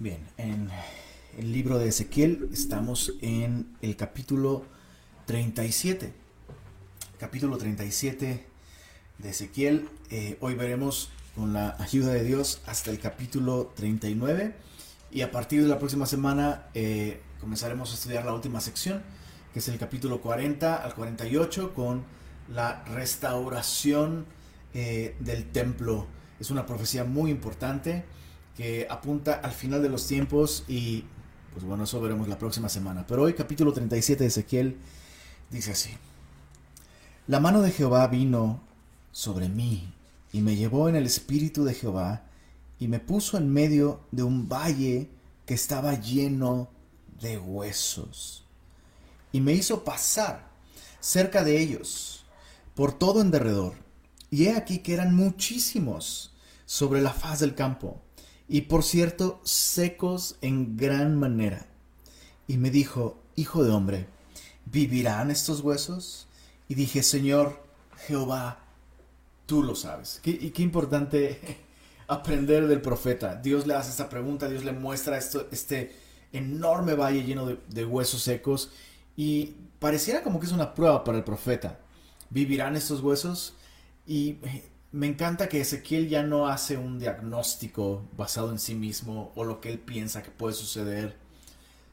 Bien, en el libro de Ezequiel estamos en el capítulo 37. Capítulo 37 de Ezequiel. Eh, hoy veremos con la ayuda de Dios hasta el capítulo 39 y a partir de la próxima semana eh, comenzaremos a estudiar la última sección, que es el capítulo 40 al 48 con la restauración eh, del templo. Es una profecía muy importante que apunta al final de los tiempos y pues bueno, eso veremos la próxima semana. Pero hoy capítulo 37 de Ezequiel dice así. La mano de Jehová vino sobre mí y me llevó en el espíritu de Jehová y me puso en medio de un valle que estaba lleno de huesos. Y me hizo pasar cerca de ellos por todo en derredor. Y he aquí que eran muchísimos sobre la faz del campo y por cierto secos en gran manera. Y me dijo, Hijo de hombre, ¿vivirán estos huesos? Y dije, Señor Jehová, tú lo sabes. y qué importante aprender del profeta. Dios le hace esta pregunta, Dios le muestra esto, este enorme valle lleno de, de huesos secos y pareciera como que es una prueba para el profeta. ¿Vivirán estos huesos? Y me encanta que Ezequiel ya no hace un diagnóstico basado en sí mismo o lo que él piensa que puede suceder.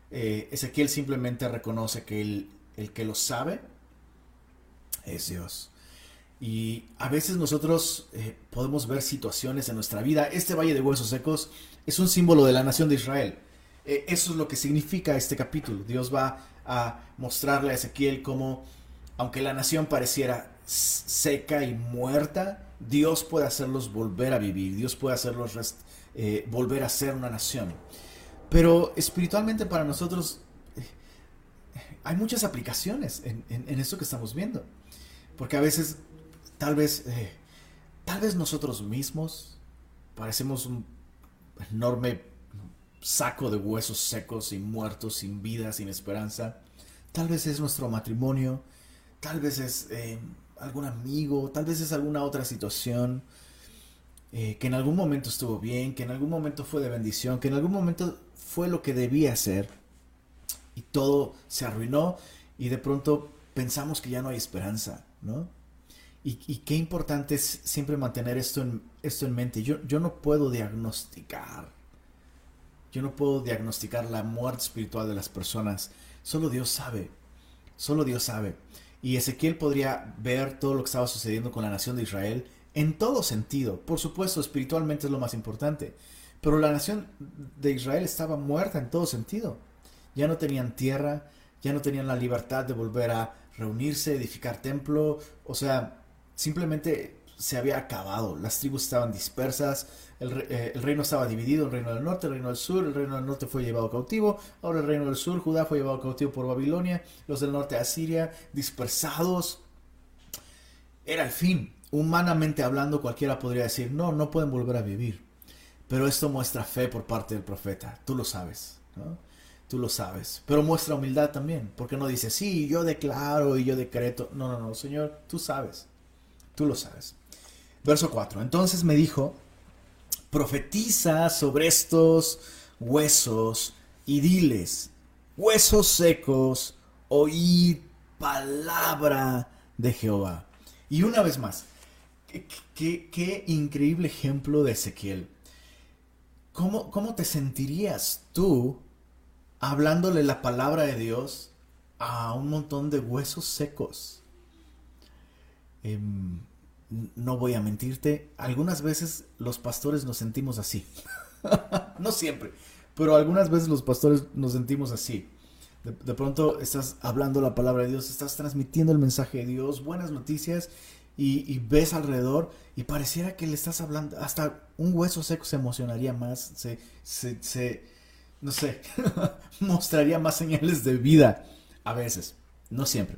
Eh, Ezequiel simplemente reconoce que el, el que lo sabe es Dios. Y a veces nosotros eh, podemos ver situaciones en nuestra vida. Este valle de huesos secos es un símbolo de la nación de Israel. Eh, eso es lo que significa este capítulo. Dios va a mostrarle a Ezequiel cómo, aunque la nación pareciera seca y muerta, Dios puede hacerlos volver a vivir, Dios puede hacerlos eh, volver a ser una nación. Pero espiritualmente para nosotros eh, hay muchas aplicaciones en, en, esto que estamos viendo. Porque a veces, tal vez, eh, tal vez nosotros mismos parecemos un enorme saco de huesos secos y muertos, sin vida, sin esperanza. Tal vez es nuestro matrimonio, tal vez es algún amigo, tal vez es alguna otra situación eh, que en algún momento estuvo bien, que en algún momento fue de bendición, que en algún momento fue lo que debía ser y todo se arruinó y de pronto pensamos que ya no hay esperanza, ¿no? Y, qué importante es siempre mantener esto en, esto en mente. Yo, yo no puedo diagnosticar, yo no puedo diagnosticar la muerte espiritual de las personas. Solo Dios sabe, solo Dios sabe. Y Ezequiel podría ver todo lo que estaba sucediendo con la nación de Israel en todo sentido. Por supuesto, espiritualmente es lo más importante. Pero la nación de Israel estaba muerta en todo sentido. Ya no tenían tierra, ya no tenían la libertad de volver a reunirse, edificar templo. O sea, simplemente se había acabado. Las tribus estaban dispersas, eh, el, reino estaba dividido, el reino del norte, el reino del sur, el reino del norte fue llevado cautivo, ahora el reino del sur, Judá fue llevado cautivo por Babilonia, los del norte Asiria, dispersados. Era el fin. Humanamente hablando, cualquiera podría decir, no, no pueden volver a vivir. Pero esto muestra fe por parte del profeta, tú lo sabes. Tú lo sabes. Pero muestra humildad también, porque no dice, sí, yo declaro y yo decreto. No, no, no, Señor, tú sabes. Tú lo sabes. Verso 4. Entonces me dijo, profetiza sobre estos huesos y diles, huesos secos, oíd palabra de Jehová. Y una vez más, qué, increíble ejemplo de Ezequiel. ¿Cómo, ¿Cómo, te sentirías tú hablándole la palabra de Dios a un montón de huesos secos? Em, no voy a mentirte, algunas veces los pastores nos sentimos así. no siempre, pero algunas veces los pastores nos sentimos así. De, pronto estás hablando la palabra de Dios, estás transmitiendo el mensaje de Dios, buenas noticias, y, ves alrededor y pareciera que le estás hablando, hasta un hueso seco se emocionaría más, se, se, se no sé, mostraría más señales de vida a veces, no siempre.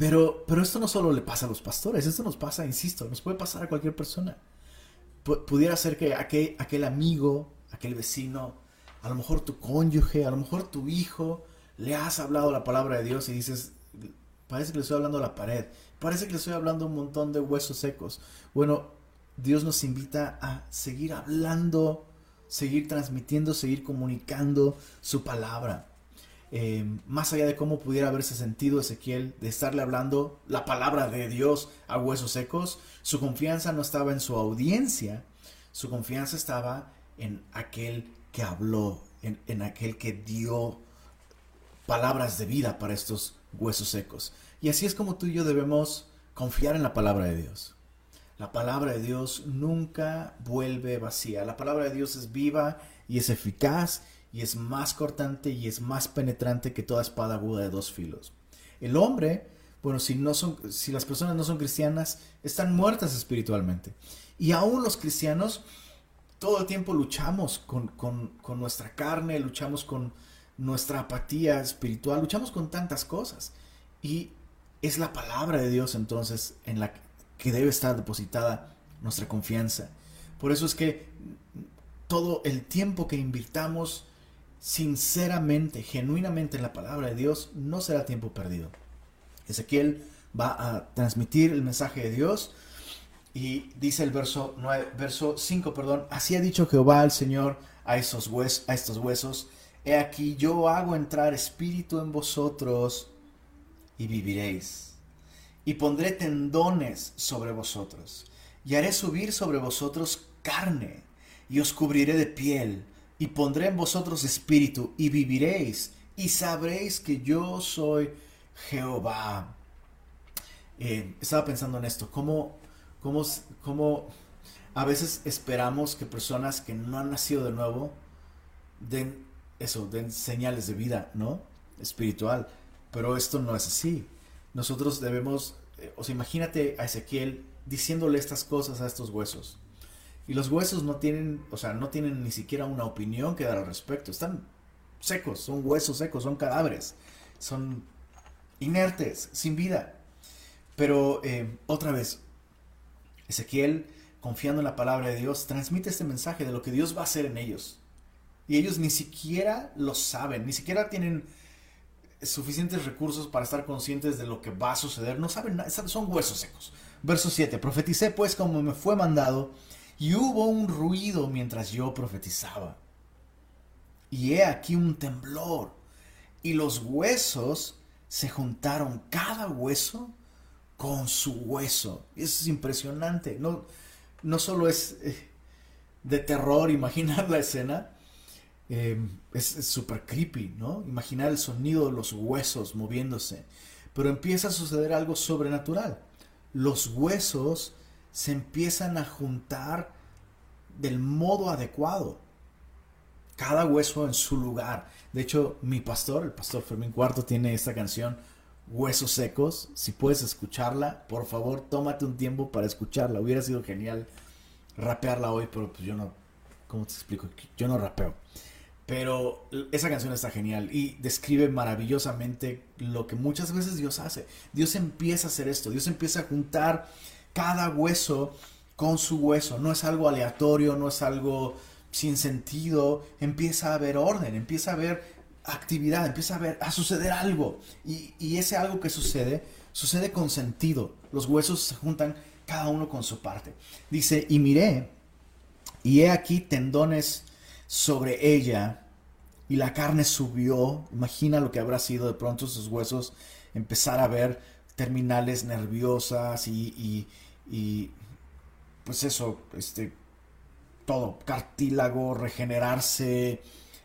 Pero, pero esto no solo le pasa a los pastores, esto nos pasa, insisto, nos puede pasar a cualquier persona. pudiera ser que aquel, aquel amigo, aquel vecino, a lo mejor tu cónyuge, a lo mejor tu hijo, le has hablado la palabra de Dios y dices, parece que le estoy hablando a la pared, parece que le estoy hablando a un montón de huesos secos. Bueno, Dios nos invita a seguir hablando seguir transmitiendo, seguir comunicando su palabra. Eh, más allá de cómo pudiera haberse sentido Ezequiel de estarle hablando la palabra de Dios a huesos secos, su confianza no estaba en su audiencia, su confianza estaba en aquel que habló, en, en aquel que dio palabras de vida para estos huesos secos. Y así es como tú y yo debemos confiar en la palabra de Dios. La palabra de Dios nunca vuelve vacía. La palabra de Dios es viva y es eficaz y es más cortante y es más penetrante que toda espada aguda de dos filos. El hombre, bueno, si, no son, si las personas no son cristianas, están muertas espiritualmente. Y aún los cristianos, todo el tiempo luchamos con, con nuestra carne, luchamos con nuestra apatía espiritual, luchamos con tantas cosas. Y es la palabra de Dios entonces en la que debe estar depositada nuestra confianza. Por eso es que todo el tiempo que invirtamos sinceramente, genuinamente en la palabra de Dios, no será tiempo perdido. Ezequiel va a transmitir el mensaje de Dios y dice el verso 9, verso 5, perdón, así ha dicho Jehová el Señor a esos huesos, a estos huesos, he aquí yo hago entrar espíritu en vosotros y viviréis y pondré tendones sobre vosotros, y haré subir sobre vosotros carne, y os cubriré de piel, y pondré en vosotros espíritu, y viviréis, y sabréis que yo soy Jehová. Eh, estaba pensando en esto, ¿cómo, cómo, cómo a veces esperamos que personas que no han nacido de nuevo den eso, den señales de vida, ¿no? Espiritual. Pero esto no es así nosotros debemos, eh, o sea, imagínate a Ezequiel diciéndole estas cosas a estos huesos. Y los huesos no tienen, o sea, no tienen ni siquiera una opinión que dar al respecto. Están secos, son huesos secos, son cadáveres, son inertes, sin vida. Pero eh, otra vez, Ezequiel, confiando en la palabra de Dios, transmite este mensaje de lo que Dios va a hacer en ellos. Y ellos ni siquiera lo saben, ni siquiera tienen suficientes recursos para estar conscientes de lo que va a suceder. No saben nada, son huesos secos. Verso 7. Profeticé pues como me fue mandado, y hubo un ruido mientras yo profetizaba. Y he aquí un temblor, y los huesos se juntaron, cada hueso con su hueso. Eso es impresionante. No, no solo es eh, de terror imaginar la escena, Em, es súper creepy, ¿no? Imaginar el sonido de los huesos moviéndose. Pero empieza a suceder algo sobrenatural. Los huesos se empiezan a juntar del modo adecuado. Cada hueso en su lugar. De hecho, mi pastor, el pastor Fermín Cuarto, tiene esta canción, Huesos Secos. Si puedes escucharla, por favor, tómate un tiempo para escucharla. Hubiera sido genial rapearla hoy, pero pues yo no, ¿cómo te explico? Yo no rapeo. Pero esa canción está genial y describe maravillosamente lo que muchas veces Dios hace. Dios empieza a hacer esto, Dios empieza a juntar cada hueso con su hueso. No es algo aleatorio, no es algo sin sentido. Empieza a haber orden, empieza a haber actividad, empieza a, ver, a suceder algo. Y, y ese algo que sucede, sucede con sentido. Los huesos se juntan cada uno con su parte. Dice, y miré, y he aquí tendones sobre ella y la carne subió. Imagina lo que habrá sido de pronto sus huesos empezar a ver terminales nerviosas y, y, pues eso, este, todo, cartílago, regenerarse,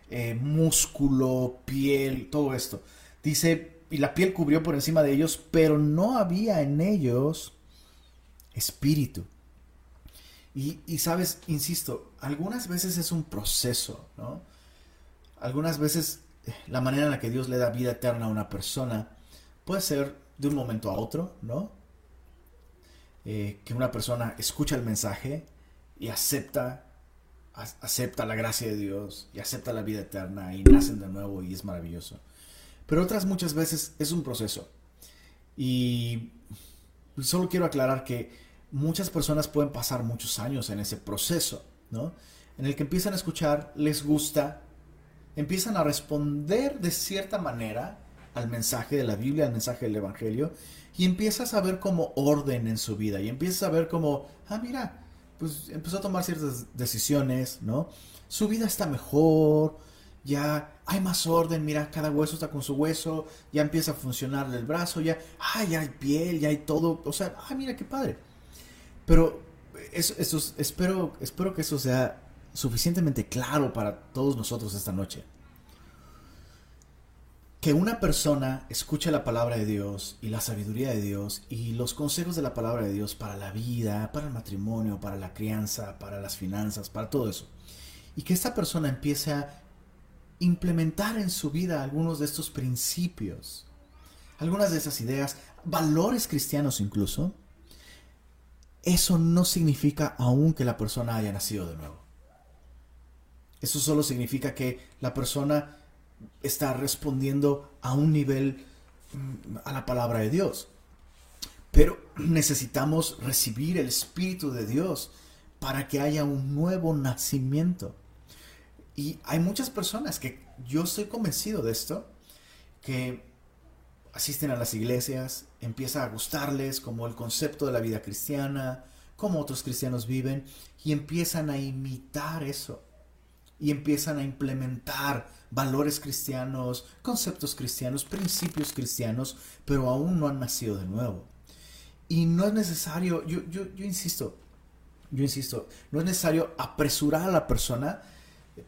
eh, músculo, piel, todo esto. Dice, y la piel cubrió por encima de ellos, pero no había en ellos espíritu. Y, sabes, insisto, algunas veces es un proceso, ¿no? Algunas veces eh, la manera en la que Dios le da vida eterna a una persona puede ser de un momento a otro, ¿no? Eh, que una persona escucha el mensaje y acepta, acepta la gracia de Dios y acepta la vida eterna y nacen de nuevo y es maravilloso. Pero otras muchas veces es un proceso. Y solo quiero aclarar que muchas personas pueden pasar muchos años en ese proceso, ¿no? En el que empiezan a escuchar, les gusta, empiezan a responder de cierta manera al mensaje de la Biblia, al mensaje del Evangelio, y empiezas a ver como orden en su vida, y empiezas a ver como, ah, mira, pues empezó a tomar ciertas decisiones, ¿no? Su vida está mejor, ya hay más orden, mira, cada hueso está con su hueso, ya empieza a funcionar el brazo, ya, ah, ya hay piel, ya hay todo, o sea, ah, mira qué padre. Pero eso, eso, espero, espero que eso sea suficientemente claro para todos nosotros esta noche. Que una persona escuche la palabra de Dios y la sabiduría de Dios y los consejos de la palabra de Dios para la vida, para el matrimonio, para la crianza, para las finanzas, para todo eso. Y que esta persona empiece a implementar en su vida algunos de estos principios, algunas de esas ideas, valores cristianos incluso, eso no significa aún que la persona haya nacido de nuevo. Eso solo significa que la persona está respondiendo a un nivel mm, a la palabra de Dios. Pero necesitamos recibir el Espíritu de Dios para que haya un nuevo nacimiento. Y hay muchas personas que yo estoy convencido de esto, que asisten a las iglesias, empieza a gustarles como el concepto de la vida cristiana, como otros cristianos viven, y empiezan a imitar eso. Y empiezan a implementar valores cristianos, conceptos cristianos, principios cristianos, pero aún no han nacido de nuevo. Y no es necesario, yo, yo, insisto, yo insisto, no es necesario apresurar a la persona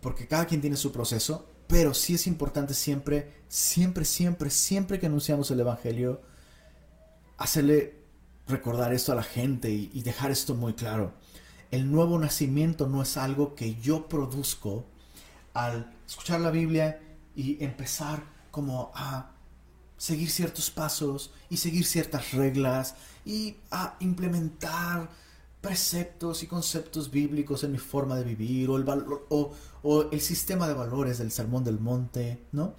porque cada quien tiene su proceso, pero sí es importante siempre, siempre, siempre, siempre que anunciamos el Evangelio, hacerle recordar esto a la gente y, dejar esto muy claro. El nuevo nacimiento no es algo que yo produzco al escuchar la Biblia y empezar como a seguir ciertos pasos y seguir ciertas reglas y a implementar preceptos y conceptos bíblicos en mi forma de vivir o el, o, o el sistema de valores del Sermón del Monte, ¿no?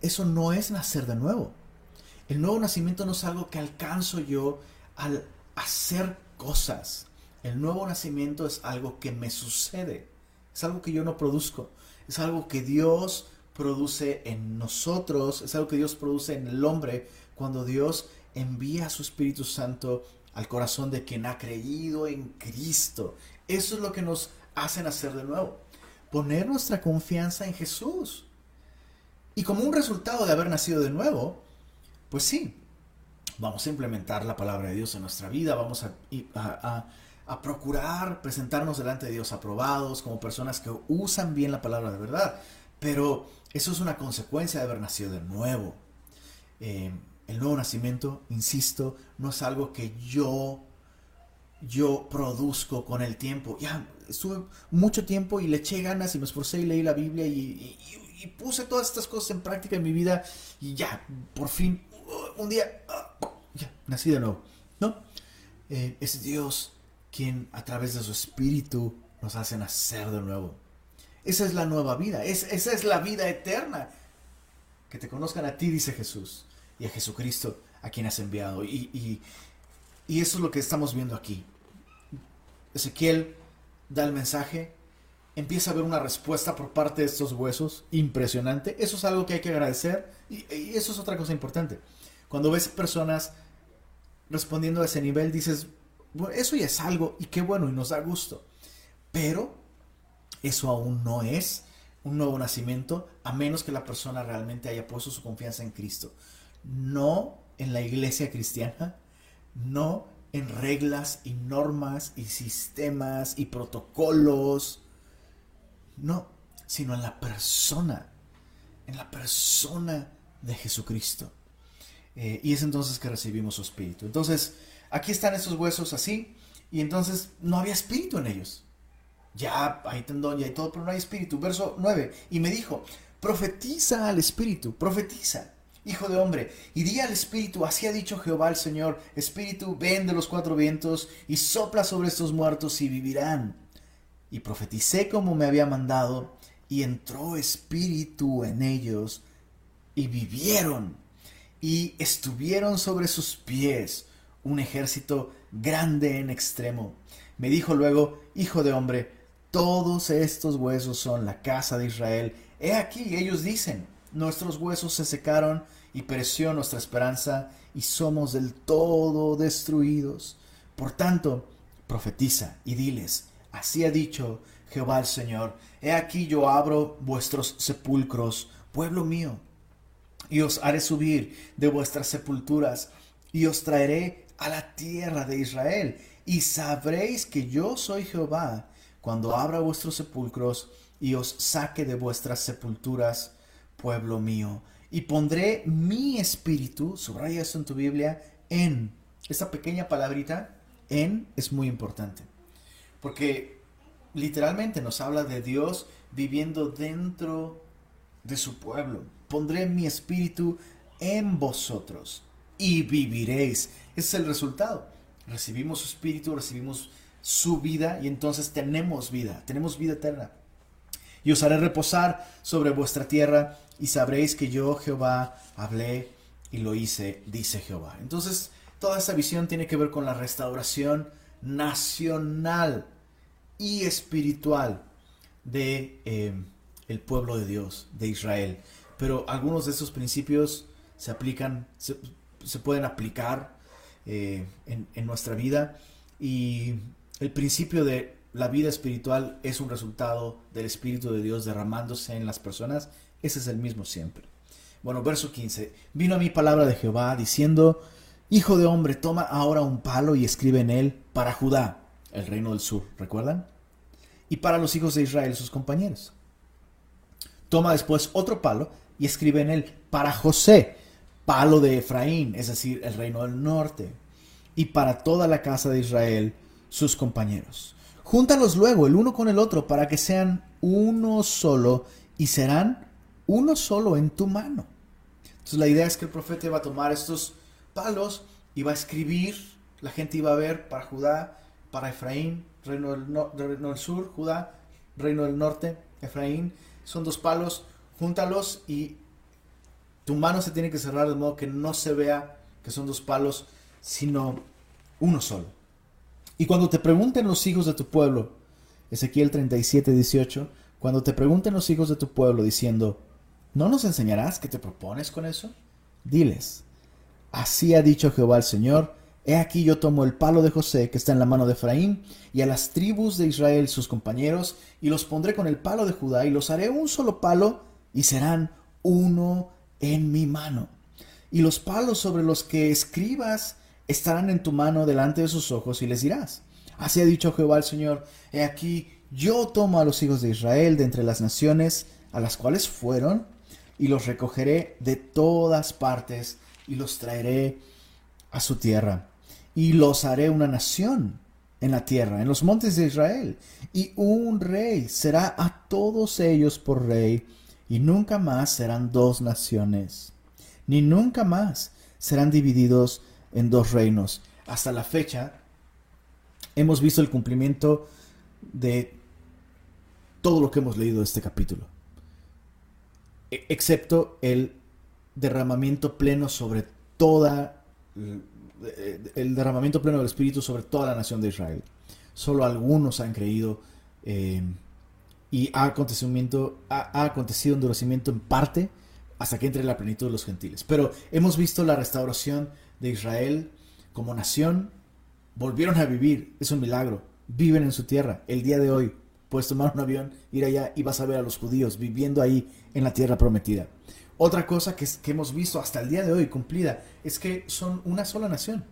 Eso no es nacer de nuevo. El nuevo nacimiento no es algo que alcanzo yo al hacer cosas. El nuevo nacimiento es algo que me sucede. Es algo que yo no produzco. Es algo que Dios produce en nosotros. Es algo que Dios produce en el hombre cuando Dios envía a su Espíritu Santo al corazón de quien ha creído en Cristo. Eso es lo que nos hace nacer de nuevo. Poner nuestra confianza en Jesús. Y como un resultado de haber nacido de nuevo, pues sí, vamos a implementar la palabra de Dios en nuestra vida, vamos a, a, procurar presentarnos delante de Dios aprobados como personas que usan bien la palabra de verdad. Pero eso es una consecuencia de haber nacido de nuevo. Eh, el nuevo nacimiento, insisto, no es algo que yo yo produzco con el tiempo. Ya estuve mucho tiempo y le eché ganas y me esforcé y leí la Biblia y, puse todas estas cosas en práctica en mi vida y ya, por fin, un día, ya, nací de nuevo. ¿No? Eh, es Dios quien a través de su espíritu nos hace nacer de nuevo. Esa es la nueva vida, esa es la vida eterna. Que te conozcan a ti, dice Jesús y a Jesucristo a quien has enviado. Y, eso es lo que estamos viendo aquí. Ezequiel da el mensaje, empieza a ver una respuesta por parte de estos huesos impresionante. Eso es algo que hay que agradecer y, eso es otra cosa importante. Cuando ves personas respondiendo a ese nivel, dices, eso ya es algo y qué bueno y nos da gusto. Pero eso aún no es un nuevo nacimiento a menos que la persona realmente haya puesto su confianza en Cristo no en la iglesia cristiana, no en reglas y normas y sistemas y protocolos, no, sino en la persona, en la persona de Jesucristo. Eh, y es entonces que recibimos su espíritu. Entonces, aquí están esos huesos así, y entonces no había espíritu en ellos. Ya hay tendón, ya hay todo, pero no hay espíritu. Verso 9, y me dijo, profetiza al espíritu, profetiza. Hijo de hombre, y di al Espíritu, así ha dicho Jehová el Señor, Espíritu, ven de los cuatro vientos y sopla sobre estos muertos y vivirán. Y profeticé como me había mandado, y entró Espíritu en ellos, y vivieron, y estuvieron sobre sus pies un ejército grande en extremo. Me dijo luego, Hijo de hombre, todos estos huesos son la casa de Israel. He aquí, ellos dicen, Nuestros huesos se secaron y pereció nuestra esperanza y somos del todo destruidos. Por tanto, profetiza y diles, así ha dicho Jehová el Señor, he aquí yo abro vuestros sepulcros, pueblo mío, y os haré subir de vuestras sepulturas, y os traeré a la tierra de Israel, y sabréis que yo soy Jehová, cuando abra vuestros sepulcros, y os saque de vuestras sepulturas, pueblo mío. Y pondré mi espíritu, subraya eso en tu Biblia, en. Esta pequeña palabrita, en, es muy importante. Porque literalmente nos habla de Dios viviendo dentro de su pueblo. Pondré mi espíritu en vosotros y viviréis. Ese es el resultado. Recibimos su espíritu, recibimos su vida y entonces tenemos vida, tenemos vida eterna y os haré reposar sobre vuestra tierra, y sabréis que yo, Jehová, hablé y lo hice, dice Jehová. Entonces, toda esta visión tiene que ver con la restauración nacional y espiritual de eh, el pueblo de Dios, de Israel. Pero algunos de esos principios se aplican, se, pueden aplicar eh, en, en nuestra vida. Y el principio de la vida espiritual es un resultado del Espíritu de Dios derramándose en las personas, ese es el mismo siempre. Bueno, verso 15. Vino a mí palabra de Jehová diciendo, Hijo de hombre, toma ahora un palo y escribe en él para Judá, el reino del sur, ¿recuerdan? Y para los hijos de Israel, sus compañeros. Toma después otro palo y escribe en él para José, palo de Efraín, es decir, el reino del norte. Y para toda la casa de Israel, sus compañeros. Júntalos luego el uno con el otro para que sean uno solo y serán uno solo en tu mano. Entonces la idea es que el profeta iba a tomar estos palos, y va a escribir, la gente iba a ver para Judá, para Efraín, reino del, sur, Judá, reino del norte, Efraín. Son dos palos, júntalos y tu mano se tiene que cerrar de modo que no se vea que son dos palos, sino uno solo. Y cuando te pregunten los hijos de tu pueblo, Ezequiel 37, 18, cuando te pregunten los hijos de tu pueblo diciendo, ¿no nos enseñarás qué te propones con eso? Diles, así ha dicho Jehová el Señor, he aquí yo tomo el palo de José que está en la mano de Efraín, y a las tribus de Israel sus compañeros, y los pondré con el palo de Judá, y los haré un solo palo, y serán uno en mi mano. Y los palos sobre los que escribas estarán en tu mano delante de sus ojos y les dirás, así ha dicho Jehová el Señor, he aquí, yo tomo a los hijos de Israel de entre las naciones a las cuales fueron, y los recogeré de todas partes y los traeré a su tierra, y los haré una nación en la tierra, en los montes de Israel, y un rey será a todos ellos por rey, y nunca más serán dos naciones, ni nunca más serán divididos en dos reinos. Hasta la fecha hemos visto el cumplimiento de todo lo que hemos leído de este capítulo, e, excepto el derramamiento pleno sobre toda el derramamiento pleno del Espíritu sobre toda la nación de Israel. Solo algunos han creído eh, y ha, acontecimiento, ha, ha acontecido endurecimiento en parte hasta que entre la plenitud de los gentiles. Pero hemos visto la restauración de Israel como nación volvieron a vivir. Es un milagro. Viven en su tierra. El día de hoy puedes tomar un avión, ir allá y vas a ver a los judíos viviendo ahí en la tierra prometida. Otra cosa que, hemos visto hasta el día de hoy cumplida es que son una sola nación.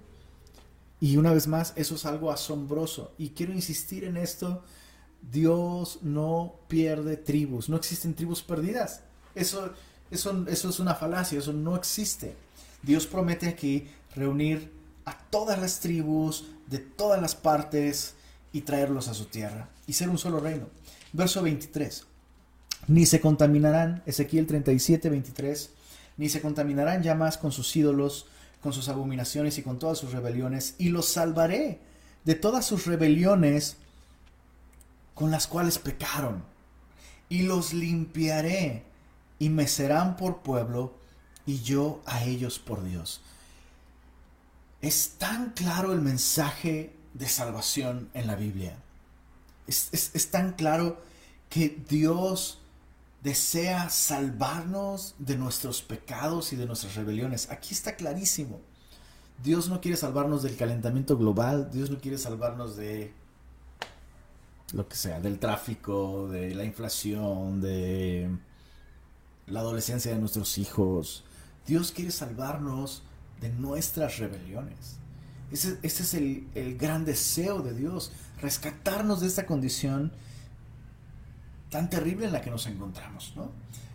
Y una vez más, eso es algo asombroso. Y quiero insistir en esto. Dios no pierde tribus. No existen tribus perdidas. Eso, eso, eso es una falacia. Eso no existe. Dios promete aquí reunir a todas las tribus de todas las partes y traerlos a su tierra y ser un solo reino. Verso 23. Ni se contaminarán, Ezequiel 37, 23, ni se contaminarán ya más con sus ídolos, con sus abominaciones y con todas sus rebeliones, y los salvaré de todas sus rebeliones con las cuales pecaron, y los limpiaré, y me serán por pueblo, y yo a ellos por Dios. Es tan claro el mensaje de salvación en la Biblia. Es, tan claro que Dios desea salvarnos de nuestros pecados y de nuestras rebeliones. Aquí está clarísimo. Dios no quiere salvarnos del calentamiento global, Dios no quiere salvarnos de lo que sea, del tráfico, de la inflación, de la adolescencia de nuestros hijos. Dios quiere salvarnos de nuestras rebeliones. Ese, es el, el, gran deseo de Dios, rescatarnos de esta condición tan terrible en la que nos encontramos, ¿no?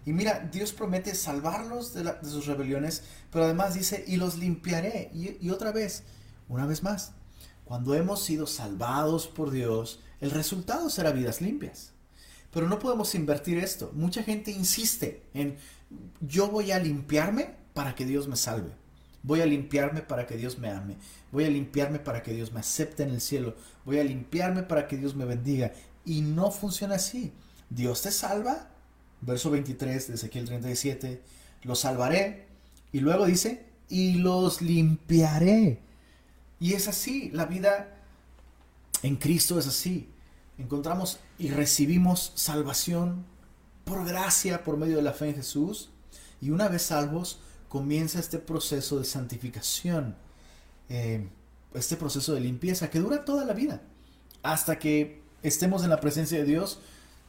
Y mira, Dios promete salvarlos de, sus rebeliones, pero además dice, y los limpiaré. Y, otra vez, una vez más, cuando hemos sido salvados por Dios, el resultado será vidas limpias. Pero no podemos invertir esto. Mucha gente insiste en, yo voy a limpiarme para que Dios me salve. Voy a limpiarme para que Dios me ame. Voy a limpiarme para que Dios me acepte en el cielo. Voy a limpiarme para que Dios me bendiga. Y no funciona así. Dios te salva verso 23 de Ezequiel 37, los salvaré. Y luego dice, y los limpiaré. Y es así, la vida en Cristo es así. Encontramos y recibimos salvación por gracia, por medio de la fe en Jesús. Y una vez salvos, comienza este proceso de santificación, eh, este proceso de limpieza que dura toda la vida, hasta que estemos en la presencia de Dios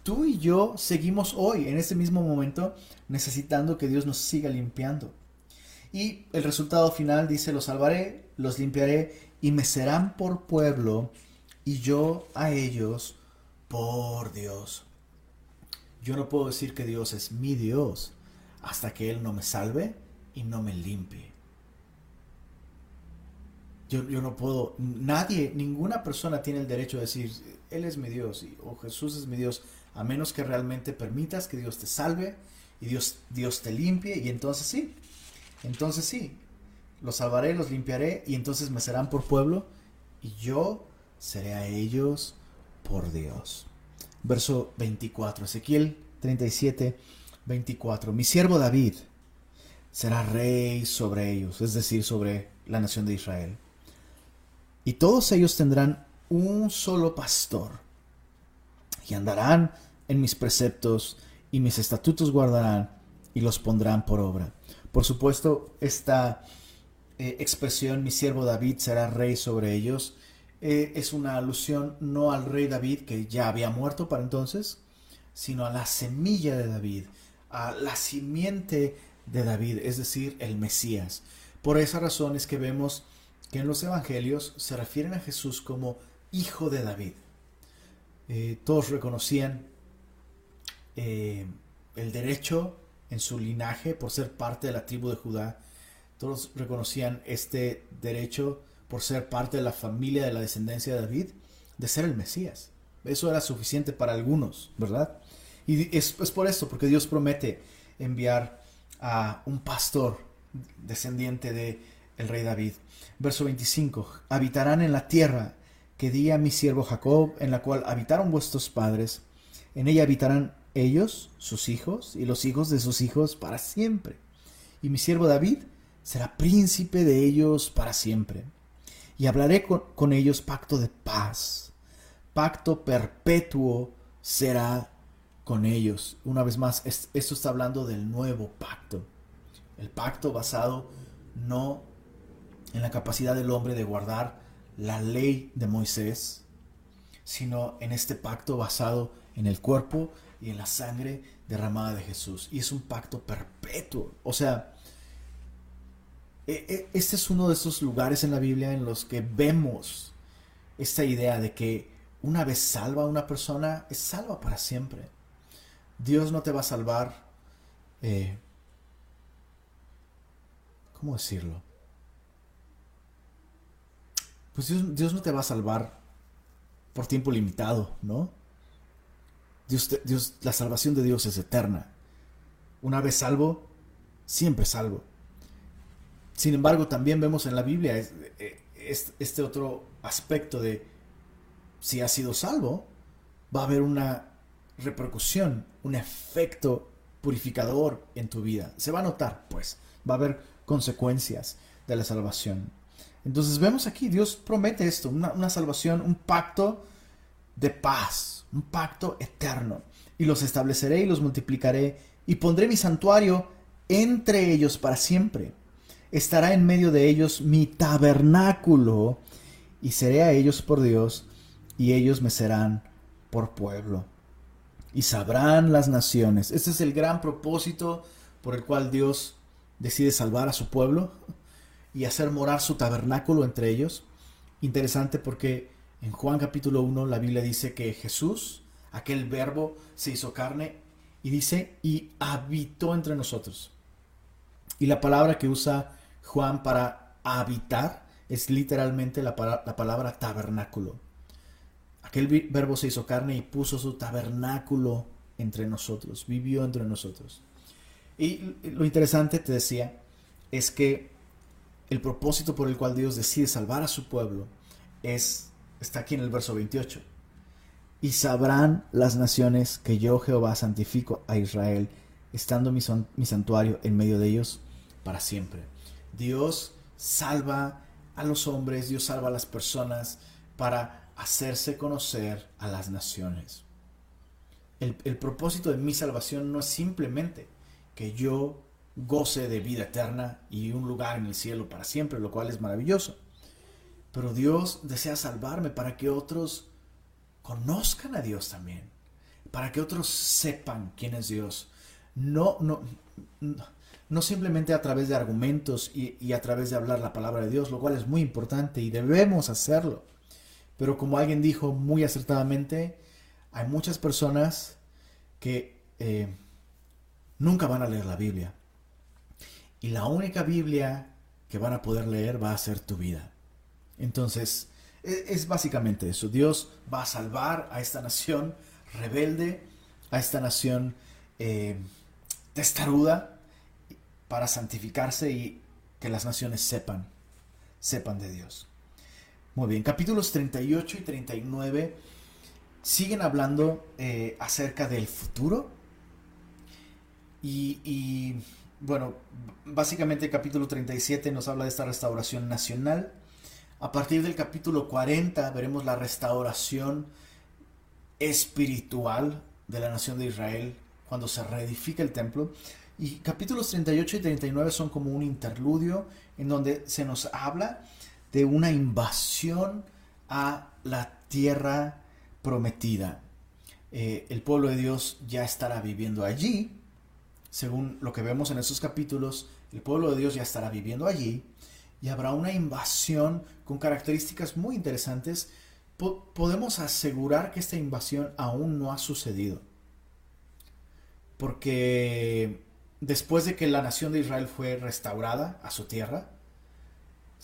tú y yo seguimos hoy, en este mismo momento, necesitando que Dios nos siga limpiando. Y el resultado final dice, los salvaré, los limpiaré y me serán por pueblo y yo a ellos por Dios. Yo no puedo decir que Dios es mi Dios hasta que Él no me salve y no me limpie. Yo, yo, no puedo, nadie, ninguna persona tiene el derecho de decir, Él es mi Dios o Jesús es mi Dios a menos que realmente permitas que Dios te salve y Dios, Dios te limpie y entonces sí, entonces sí, los salvaré, los limpiaré y entonces me serán por pueblo y yo seré a ellos por Dios. Verso 24, Ezequiel 37, 24. Mi siervo David será rey sobre ellos, es decir, sobre la nación de Israel. Y todos ellos tendrán un solo pastor y andarán en mis preceptos y mis estatutos guardarán y los pondrán por obra. Por supuesto, esta eh, expresión, mi siervo David será rey sobre ellos, eh, es una alusión no al rey David que ya había muerto para entonces, sino a la semilla de David, a la simiente de David, es decir, el Mesías. Por esa razón es que vemos que en los evangelios se refieren a Jesús como hijo de David. Eh, todos reconocían eh, el derecho en su linaje por ser parte de la tribu de Judá. Todos reconocían este derecho por ser parte de la familia de la descendencia de David, de ser el Mesías. Eso era suficiente para algunos, ¿verdad? Y es, es por esto, porque Dios promete enviar a un pastor descendiente de el rey David. Verso 25, habitarán en la tierra que di a mi siervo Jacob, en la cual habitaron vuestros padres, en ella habitarán ellos, sus hijos y los hijos de sus hijos para siempre. Y mi siervo David será príncipe de ellos para siempre. Y hablaré con, ellos pacto de paz. Pacto perpetuo será con ellos. Una vez más, esto está hablando del nuevo pacto. El pacto basado no en la capacidad del hombre de guardar la ley de Moisés, sino en este pacto basado en el cuerpo y en la sangre derramada de Jesús. Y es un pacto perpetuo. O sea, e, e, este es uno de esos lugares en la Biblia en los que vemos esta idea de que una vez salva a una persona, es salva para siempre. Dios no te va a salvar. Eh, ¿Cómo decirlo? Pues Dios, Dios no te va a salvar por tiempo limitado, ¿no? Dios, la salvación de Dios es eterna. Una vez salvo, siempre salvo. Sin embargo, también vemos en la Biblia eh, este otro aspecto de si has sido salvo, va a haber una repercusión, un efecto purificador en tu vida. Se va a notar, pues, va a haber consecuencias de la salvación. Entonces vemos aquí, Dios promete esto, una, salvación, un pacto de paz, un pacto eterno. Y los estableceré y los multiplicaré y pondré mi santuario entre ellos para siempre. estará en medio de ellos mi tabernáculo, y seré a ellos por Dios, y ellos me serán por pueblo. Y sabrán las naciones. Este es el gran propósito por el cual Dios decide salvar a su pueblo y hacer morar su tabernáculo entre ellos. Interesante porque en Juan capítulo 1 la Biblia dice que Jesús, aquel verbo, se hizo carne y dice, y habitó entre nosotros. Y la palabra que usa Juan para habitar es literalmente la, la palabra tabernáculo. Aquel verbo se hizo carne y puso su tabernáculo entre nosotros, vivió entre nosotros. Y lo interesante, te decía, es que el propósito por el cual Dios decide salvar a su pueblo es, está aquí en el verso 28. Y sabrán las naciones que yo Jehová santifico a Israel, estando mi, mi santuario en medio de ellos para siempre. Dios salva a los hombres, Dios salva a las personas para hacerse conocer a las naciones. El, el propósito de mi salvación no es simplemente que yo goce de vida eterna y un lugar en el cielo para siempre, lo cual es maravilloso. Pero Dios desea salvarme para que otros conozcan a Dios también, para que otros sepan quién es Dios. No, no, no simplemente a través de argumentos y, y a través de hablar la palabra de Dios, lo cual es muy importante y debemos hacerlo. Pero como alguien dijo muy acertadamente, hay muchas personas que eh, nunca van a leer la Biblia y la única Biblia que van a poder leer va a ser tu vida. Entonces, e, es, básicamente eso. Dios va a salvar a esta nación rebelde, a esta nación eh, testaruda, para santificarse y que las naciones sepan, sepan de Dios. Muy bien, capítulos 38 y 39 siguen hablando eh, acerca del futuro. y bueno, básicamente el capítulo 37 nos habla de esta restauración nacional. A partir del capítulo 40 veremos la restauración espiritual de la nación de Israel cuando se reedifica el templo. Y capítulos 38 y 39 son como un interludio en donde se nos habla de una invasión a la tierra prometida. Eh, el pueblo de Dios ya estará viviendo allí, según lo que vemos en estos capítulos, el pueblo de Dios ya estará viviendo allí y habrá una invasión con características muy interesantes. podemos asegurar que esta invasión aún no ha sucedido. Porque después de que la nación de Israel fue restaurada a su tierra,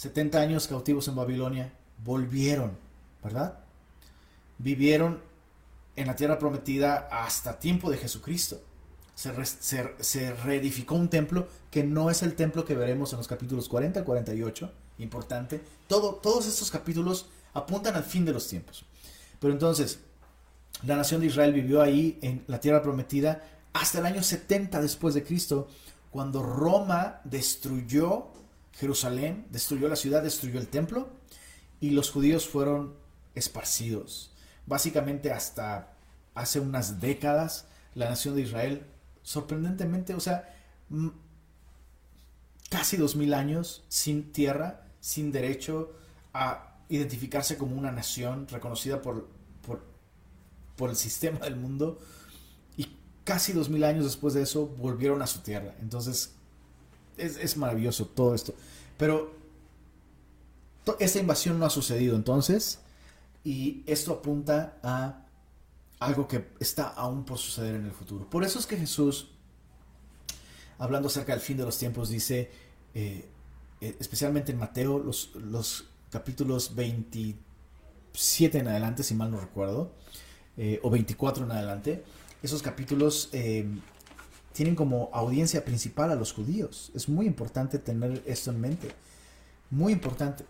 70 años cautivos en Babilonia, volvieron, ¿verdad? Vivieron en la tierra prometida hasta tiempo de Jesucristo se, reedificó un templo que no es el templo que veremos en los capítulos 40 y 48, importante. Todo, todos estos capítulos apuntan al fin de los tiempos. Pero entonces, la nación de Israel vivió ahí en la tierra prometida hasta el año 70 después de Cristo, cuando Roma destruyó Jerusalén, destruyó la ciudad, destruyó el templo y los judíos fueron esparcidos. Básicamente hasta hace unas décadas la nación de Israel sorprendentemente, o sea, casi dos mil años sin tierra, sin derecho a identificarse como una nación reconocida por, por, el sistema del mundo. Y casi dos mil años después de eso volvieron a su tierra. Entonces, es, es maravilloso todo esto. Pero esta invasión no ha sucedido entonces. Y esto apunta a algo que está aún por suceder en el futuro. Por eso es que Jesús, hablando acerca del fin de los tiempos, dice, eh, eh, especialmente en Mateo, los, los, capítulos 27 en adelante, si mal no recuerdo, eh, o 24 en adelante, esos capítulos tienen como audiencia principal a los judíos. Es muy importante tener esto en mente. Muy importante.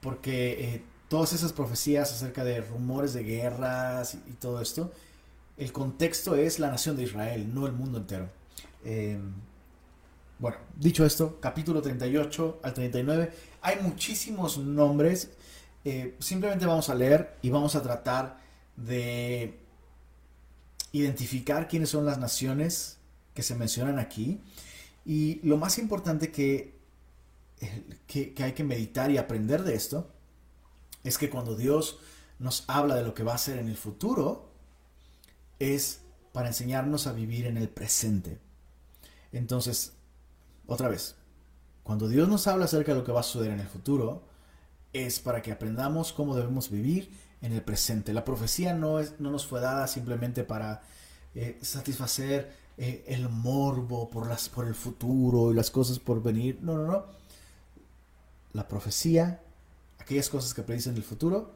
Porque todas esas profecías acerca de rumores de guerras y, todo esto, el contexto es la nación de Israel, no el mundo entero. Em, bueno, dicho esto, capítulo 38 al 39, hay muchísimos nombres. Eh, simplemente vamos a leer y vamos a tratar de identificar quiénes son las naciones que se mencionan aquí. Y lo más importante que que, hay que meditar y aprender de esto es que cuando Dios nos habla de lo que va a ser en el futuro, es para enseñarnos a vivir en el presente. Entonces, otra vez, cuando Dios nos habla acerca de lo que va a suceder en el futuro, es para que aprendamos cómo debemos vivir en el presente. La profecía no, es, no nos fue dada simplemente para eh, satisfacer eh, el morbo por, las, por el futuro y las cosas por venir. No, no, no. La profecía, aquellas cosas que predicen el futuro,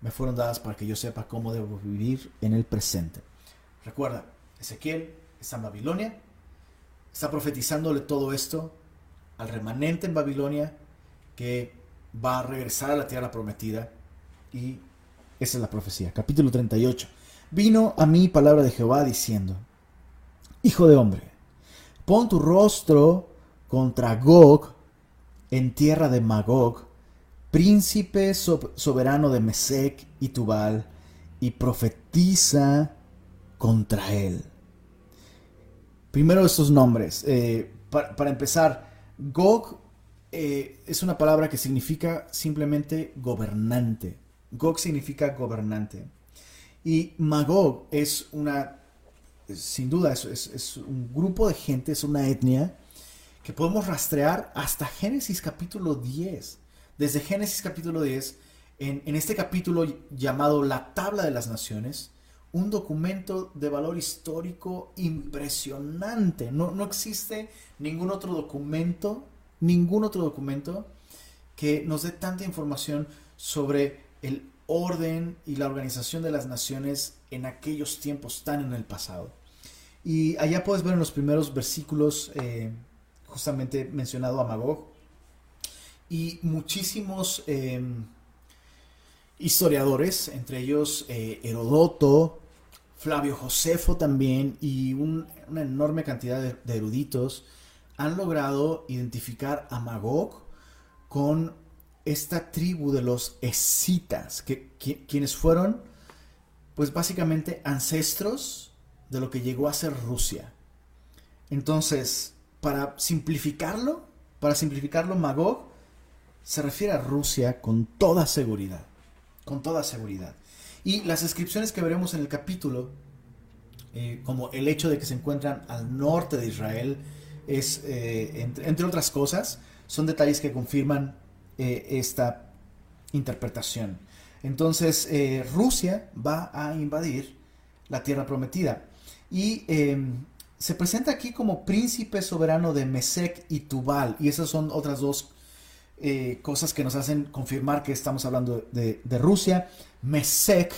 me fueron dadas para que yo sepa cómo debo vivir en el presente. Recuerda, Ezequiel está en Babilonia, está profetizándole todo esto al remanente en Babilonia que va a regresar a la tierra prometida y esa es la profecía. Capítulo 38. Vino a mí palabra de Jehová diciendo, Hijo de hombre, pon tu rostro contra Gog en tierra de Magog, príncipe soberano de Mesec y Tubal, y profetiza contra él. Primero estos nombres. Eh, para, empezar, Gog eh, es una palabra que significa simplemente gobernante. Gog significa gobernante. Y Magog es una, sin duda, es, un grupo de gente, es una etnia que podemos rastrear hasta Génesis capítulo 10. Desde Génesis capítulo 10, en, en este capítulo llamado La Tabla de las Naciones, un documento de valor histórico impresionante. No, no, existe ningún otro documento, ningún otro documento que nos dé tanta información sobre el orden y la organización de las naciones en aquellos tiempos tan en el pasado. Y allá puedes ver en los primeros versículos eh, justamente mencionado a Magog y muchísimos em, historiadores, entre ellos eh, Herodoto, Flavio Josefo también y una enorme cantidad de, eruditos han logrado identificar a Magog con esta tribu de los escitas, que, quienes fueron, pues básicamente ancestros de lo que llegó a ser Rusia. Entonces, para simplificarlo, para simplificarlo, Magog se refiere a Rusia con toda seguridad, con toda seguridad. Y las descripciones que veremos en el capítulo, eh, como el hecho de que se encuentran al norte de Israel, es, eh, entre, otras cosas, son detalles que confirman eh, esta interpretación. Entonces, eh, Rusia va a invadir la tierra prometida. Y em, se presenta aquí como príncipe soberano de Mesec y Tubal. Y esas son otras dos eh, cosas que nos hacen confirmar que estamos hablando de, Rusia. Mesec,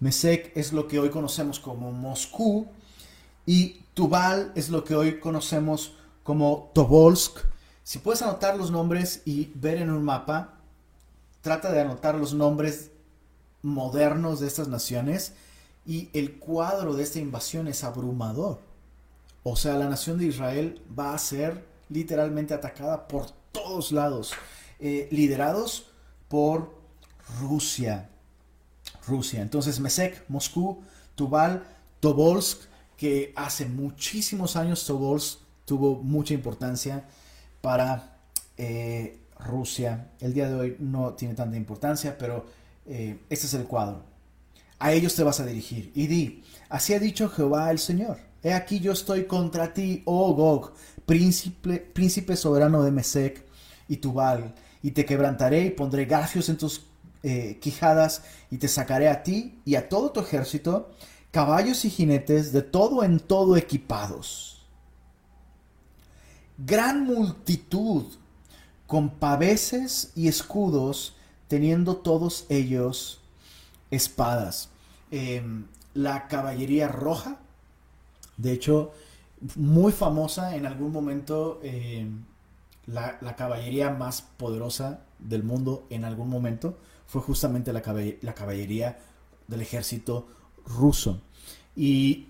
Mesec es lo que hoy conocemos como Moscú. Y Tubal es lo que hoy conocemos como Tobolsk si puedes anotar los nombres y ver en un mapa, trata de anotar los nombres modernos de estas naciones y el cuadro de esta invasión es abrumador. O sea, la nación de Israel va a ser literalmente atacada por todos lados, eh, liderados por Rusia. Rusia. Entonces, Mesek, Moscú, Tubal, Tobolsk, que hace muchísimos años Tobolsk tuvo mucha importancia para eh, Rusia. El día de hoy no tiene tanta importancia, pero eh, este es el cuadro. A ellos te vas a dirigir y di, así ha dicho Jehová el Señor. He aquí yo estoy contra ti, oh Gog, príncipe, príncipe soberano de Mesec y Tubal, y te quebrantaré y pondré garfios en tus eh, quijadas y te sacaré a ti y a todo tu ejército, caballos y jinetes de todo en todo equipados gran multitud con paveses y escudos, teniendo todos ellos espadas. Em, la caballería roja, de hecho, muy famosa en algún momento, em, la, caballería más poderosa del mundo en algún momento fue justamente la, la caballería del ejército ruso. Y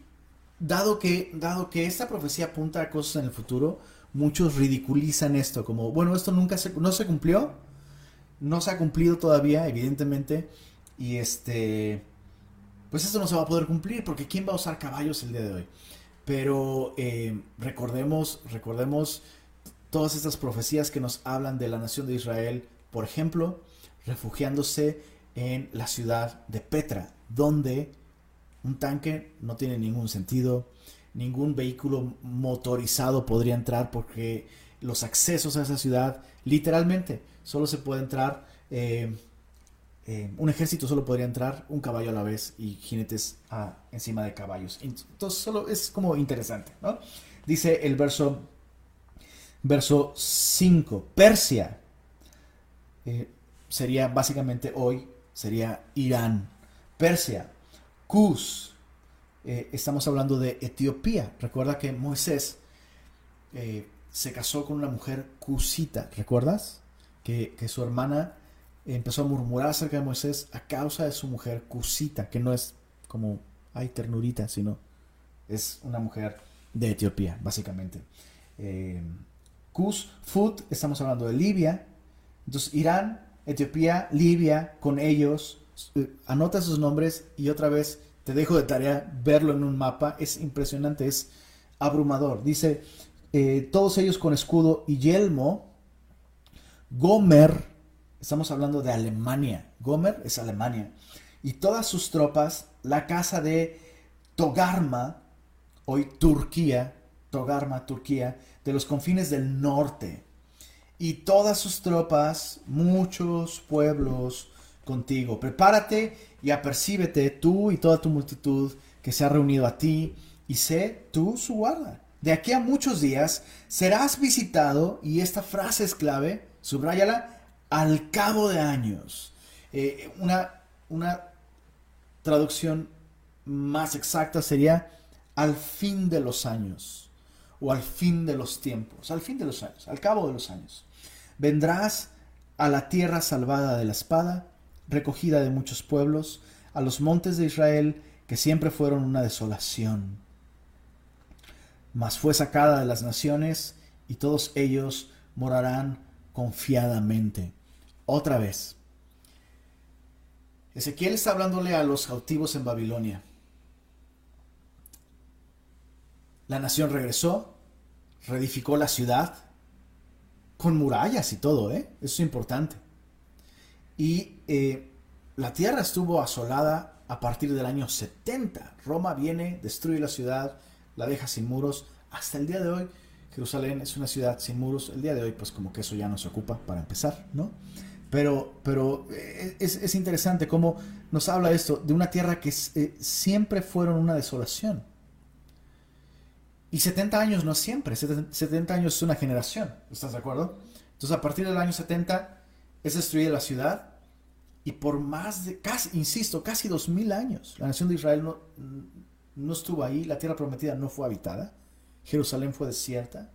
dado que, dado que esta profecía apunta a cosas en el futuro, muchos ridiculizan esto como, bueno, esto nunca se, no se cumplió, no se ha cumplido todavía, evidentemente, y este, pues esto no se va a poder cumplir porque ¿quién va a usar caballos el día de hoy? Pero eh, recordemos, recordemos todas estas profecías que nos hablan de la nación de Israel, por ejemplo, refugiándose en la ciudad de Petra, donde un tanque no tiene ningún sentido, ningún vehículo motorizado podría entrar porque los accesos a esa ciudad, literalmente, solo se puede entrar, eh, eh, un ejército solo podría entrar un caballo a la vez y jinetes encima de caballos. Entonces, solo es como interesante, ¿no? Dice el verso, verso 5, Persia, eh, sería básicamente hoy, sería Irán, Persia, Cus, estamos hablando de Etiopía. Recuerda que Moisés se casó con una mujer cusita, ¿recuerdas? Que, su hermana empezó a murmurar acerca de Moisés a causa de su mujer cusita, que no es como, ay, ternurita, sino es una mujer de Etiopía, básicamente. Eh, Cus, Fut, estamos hablando de Libia. Entonces, Irán, Etiopía, Libia, con ellos, eh, anota sus nombres y otra vez te dejo de tarea verlo en un mapa. Es impresionante, es abrumador. Dice, eh, todos ellos con escudo y yelmo. Gomer, estamos hablando de Alemania, Gomer es Alemania, y todas sus tropas, la casa de Togarma, hoy Turquía, Togarma, Turquía, de los confines del norte, y todas sus tropas, muchos pueblos contigo. Prepárate y apercíbete tú y toda tu multitud que se ha reunido a ti, y sé tú su guarda de aquí a muchos días serás visitado, y esta frase es clave, subráyala, al cabo de años. Eh, una, una traducción más exacta sería al fin de los años, o al fin de los tiempos, al fin de los años, al cabo de los años. Vendrás a la tierra salvada de la espada, recogida de muchos pueblos, a los montes de Israel, que siempre fueron una desolación mas fue sacada de las naciones y todos ellos morarán confiadamente. Otra vez. Ezequiel está hablándole a los cautivos en Babilonia. La nación regresó, reedificó la ciudad, con murallas y todo, ¿eh? Eso es importante. Y eh, la tierra estuvo asolada a partir del año 70. Roma viene, destruye la ciudad, la deja sin muros. Hasta el día de hoy, Jerusalén es una ciudad sin muros. El día de hoy, pues como que eso ya no se ocupa para empezar, ¿no? Pero, pero eh, es, interesante cómo nos habla esto de una tierra que eh, siempre fueron una desolación. Y 70 años no siempre, 70 años es una generación, ¿estás de acuerdo? Entonces a partir del año 70 es destruida la ciudad y por más de, casi, insisto, casi 2000 años, la nación de Israel no, no estuvo ahí, la tierra prometida no fue habitada, Jerusalén fue desierta.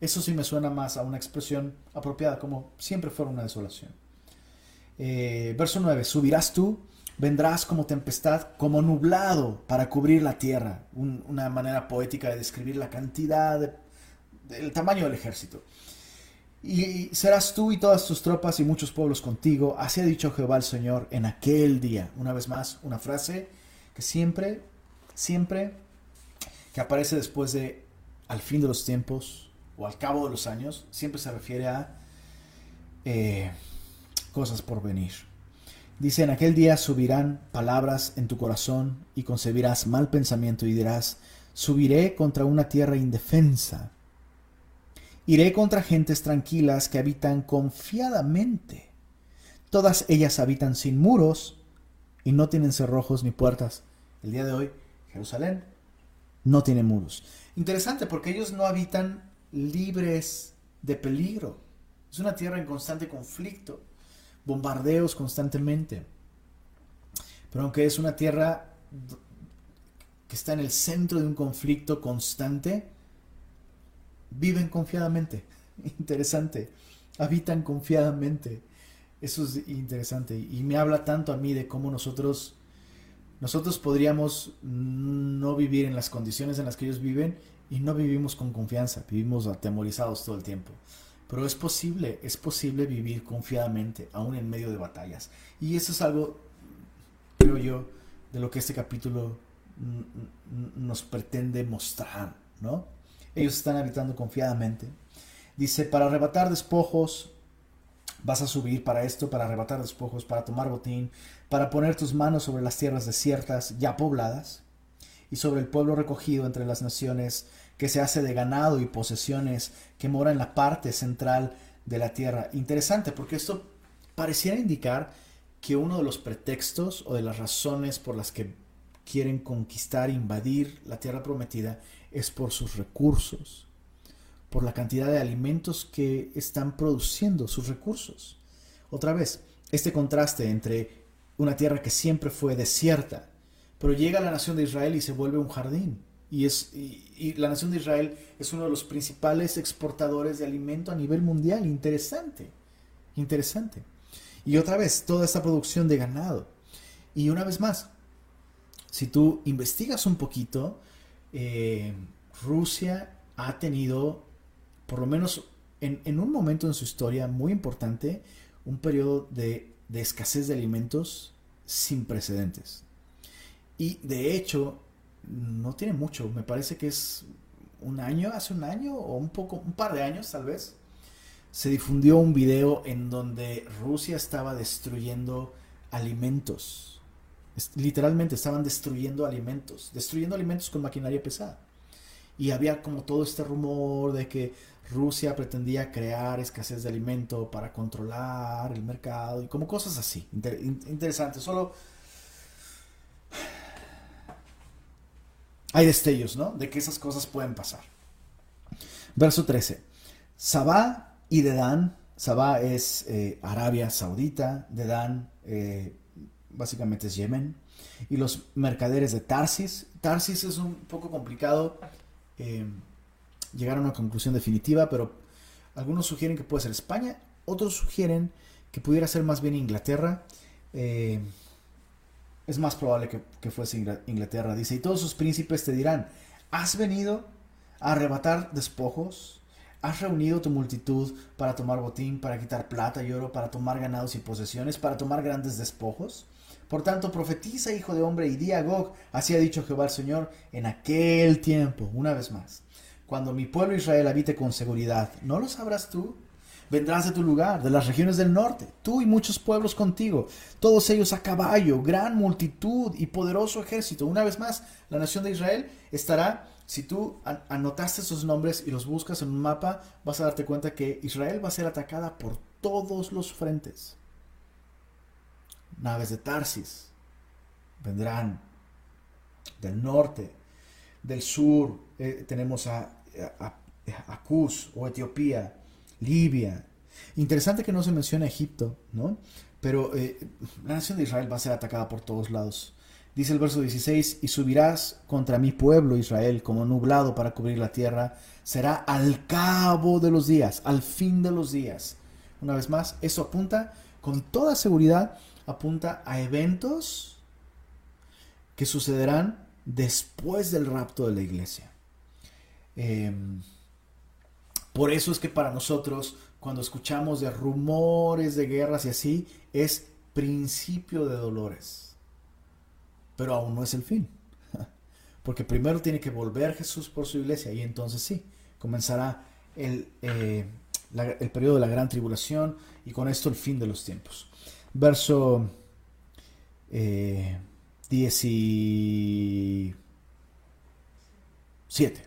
Eso sí me suena más a una expresión apropiada, como siempre fue una desolación. Eh, verso 9, subirás tú, vendrás como tempestad, como nublado para cubrir la tierra. una manera poética de describir la cantidad, del tamaño del ejército. Y serás tú y todas tus tropas y muchos pueblos contigo. Así ha dicho Jehová el Señor en aquel día. Una vez más, una frase que siempre, siempre que aparece después de al fin de los tiempos o al cabo de los años, siempre se refiere a eh, cosas por venir. Dice, en aquel día subirán palabras en tu corazón y concebirás mal pensamiento y dirás, subiré contra una tierra indefensa. Iré contra gentes tranquilas que habitan confiadamente. Todas ellas habitan sin muros y no tienen cerrojos ni puertas. El día de hoy, Jerusalén no tiene muros. Interesante porque ellos no habitan libres de peligro. Es una tierra en constante conflicto, bombardeos constantemente. Pero aunque es una tierra que está en el centro de un conflicto constante, viven confiadamente. Interesante. Habitan confiadamente. Eso es interesante y me habla tanto a mí de cómo nosotros nosotros podríamos no vivir en las condiciones en las que ellos viven y no vivimos con confianza, vivimos atemorizados todo el tiempo. Pero es posible, es posible vivir confiadamente, aún en medio de batallas. Y eso es algo, creo yo, de lo que este capítulo nos pretende mostrar, ¿no? Ellos están habitando confiadamente. Dice, para arrebatar despojos, vas a subir para esto, para arrebatar despojos, para tomar botín, para poner tus manos sobre las tierras desiertas ya pobladas, y sobre el pueblo recogido entre las naciones, que se hace de ganado y posesiones, que mora en la parte central de la tierra. Interesante, porque esto pareciera indicar que uno de los pretextos o de las razones por las que quieren conquistar, invadir la tierra prometida, es por sus recursos, por la cantidad de alimentos que están produciendo sus recursos. Otra vez, este contraste entre una tierra que siempre fue desierta, pero llega a la nación de Israel y se vuelve un jardín. Y, es, y, la nación de Israel es uno de los principales exportadores de alimento a nivel mundial. Interesante, interesante. Y otra vez, toda esta producción de ganado. Y una vez más, si tú investigas un poquito, eh, Rusia ha tenido, por lo menos en, un momento en su historia muy importante, un periodo de, escasez de alimentos sin precedentes. Y de hecho, no tiene mucho, me parece que es un año, hace un año o un poco, un par de años tal vez, se difundió un video en donde Rusia estaba destruyendo alimentos literalmente estaban destruyendo alimentos, destruyendo alimentos con maquinaria pesada. Y había como todo este rumor de que Rusia pretendía crear escasez de alimento para controlar el mercado y como cosas así. interesante, solo hay destellos, ¿no? De que esas cosas pueden pasar. Verso 13. Sabá y Dedán. Sabá es eh, Arabia Saudita. Dedán eh, básicamente es Yemen, y los mercaderes de Tarsis. Tarsis es un poco complicado eh, llegar a una conclusión definitiva, pero algunos sugieren que puede ser España, otros sugieren que pudiera ser más bien Inglaterra. Eh, es más probable que, que, fuese Inglaterra. Dice, y todos sus príncipes te dirán, has venido a arrebatar despojos, has reunido tu multitud para tomar botín, para quitar plata y oro, para tomar ganados y posesiones, para tomar grandes despojos. Por tanto, profetiza, hijo de hombre, y di a Gog, así ha dicho Jehová el Señor, en aquel tiempo, una vez más, cuando mi pueblo Israel habite con seguridad, ¿no lo sabrás tú? Vendrás de tu lugar, de las regiones del norte, tú y muchos pueblos contigo, todos ellos a caballo, gran multitud y poderoso ejército. Una vez más, la nación de Israel estará, si tú anotaste esos nombres y los buscas en un mapa, vas a darte cuenta que Israel va a ser atacada por todos los frentes naves de Tarsis vendrán del norte, del sur, eh, tenemos a, a, o Etiopía, Libia. Interesante que no se menciona Egipto, ¿no? Pero eh, la nación de Israel va a ser atacada por todos lados. Dice el verso 16, y subirás contra mi pueblo Israel como nublado para cubrir la tierra. Será al cabo de los días, al fin de los días. Una vez más, eso apunta con toda seguridad apunta a eventos que sucederán después del rapto de la iglesia. Em, por eso es que para nosotros, cuando escuchamos de rumores de guerras y así, es principio de dolores. Pero aún no es el fin. Porque primero tiene que volver Jesús por su iglesia y entonces sí, comenzará el, eh, el periodo de la gran tribulación y con esto el fin de los tiempos verso 17. Eh,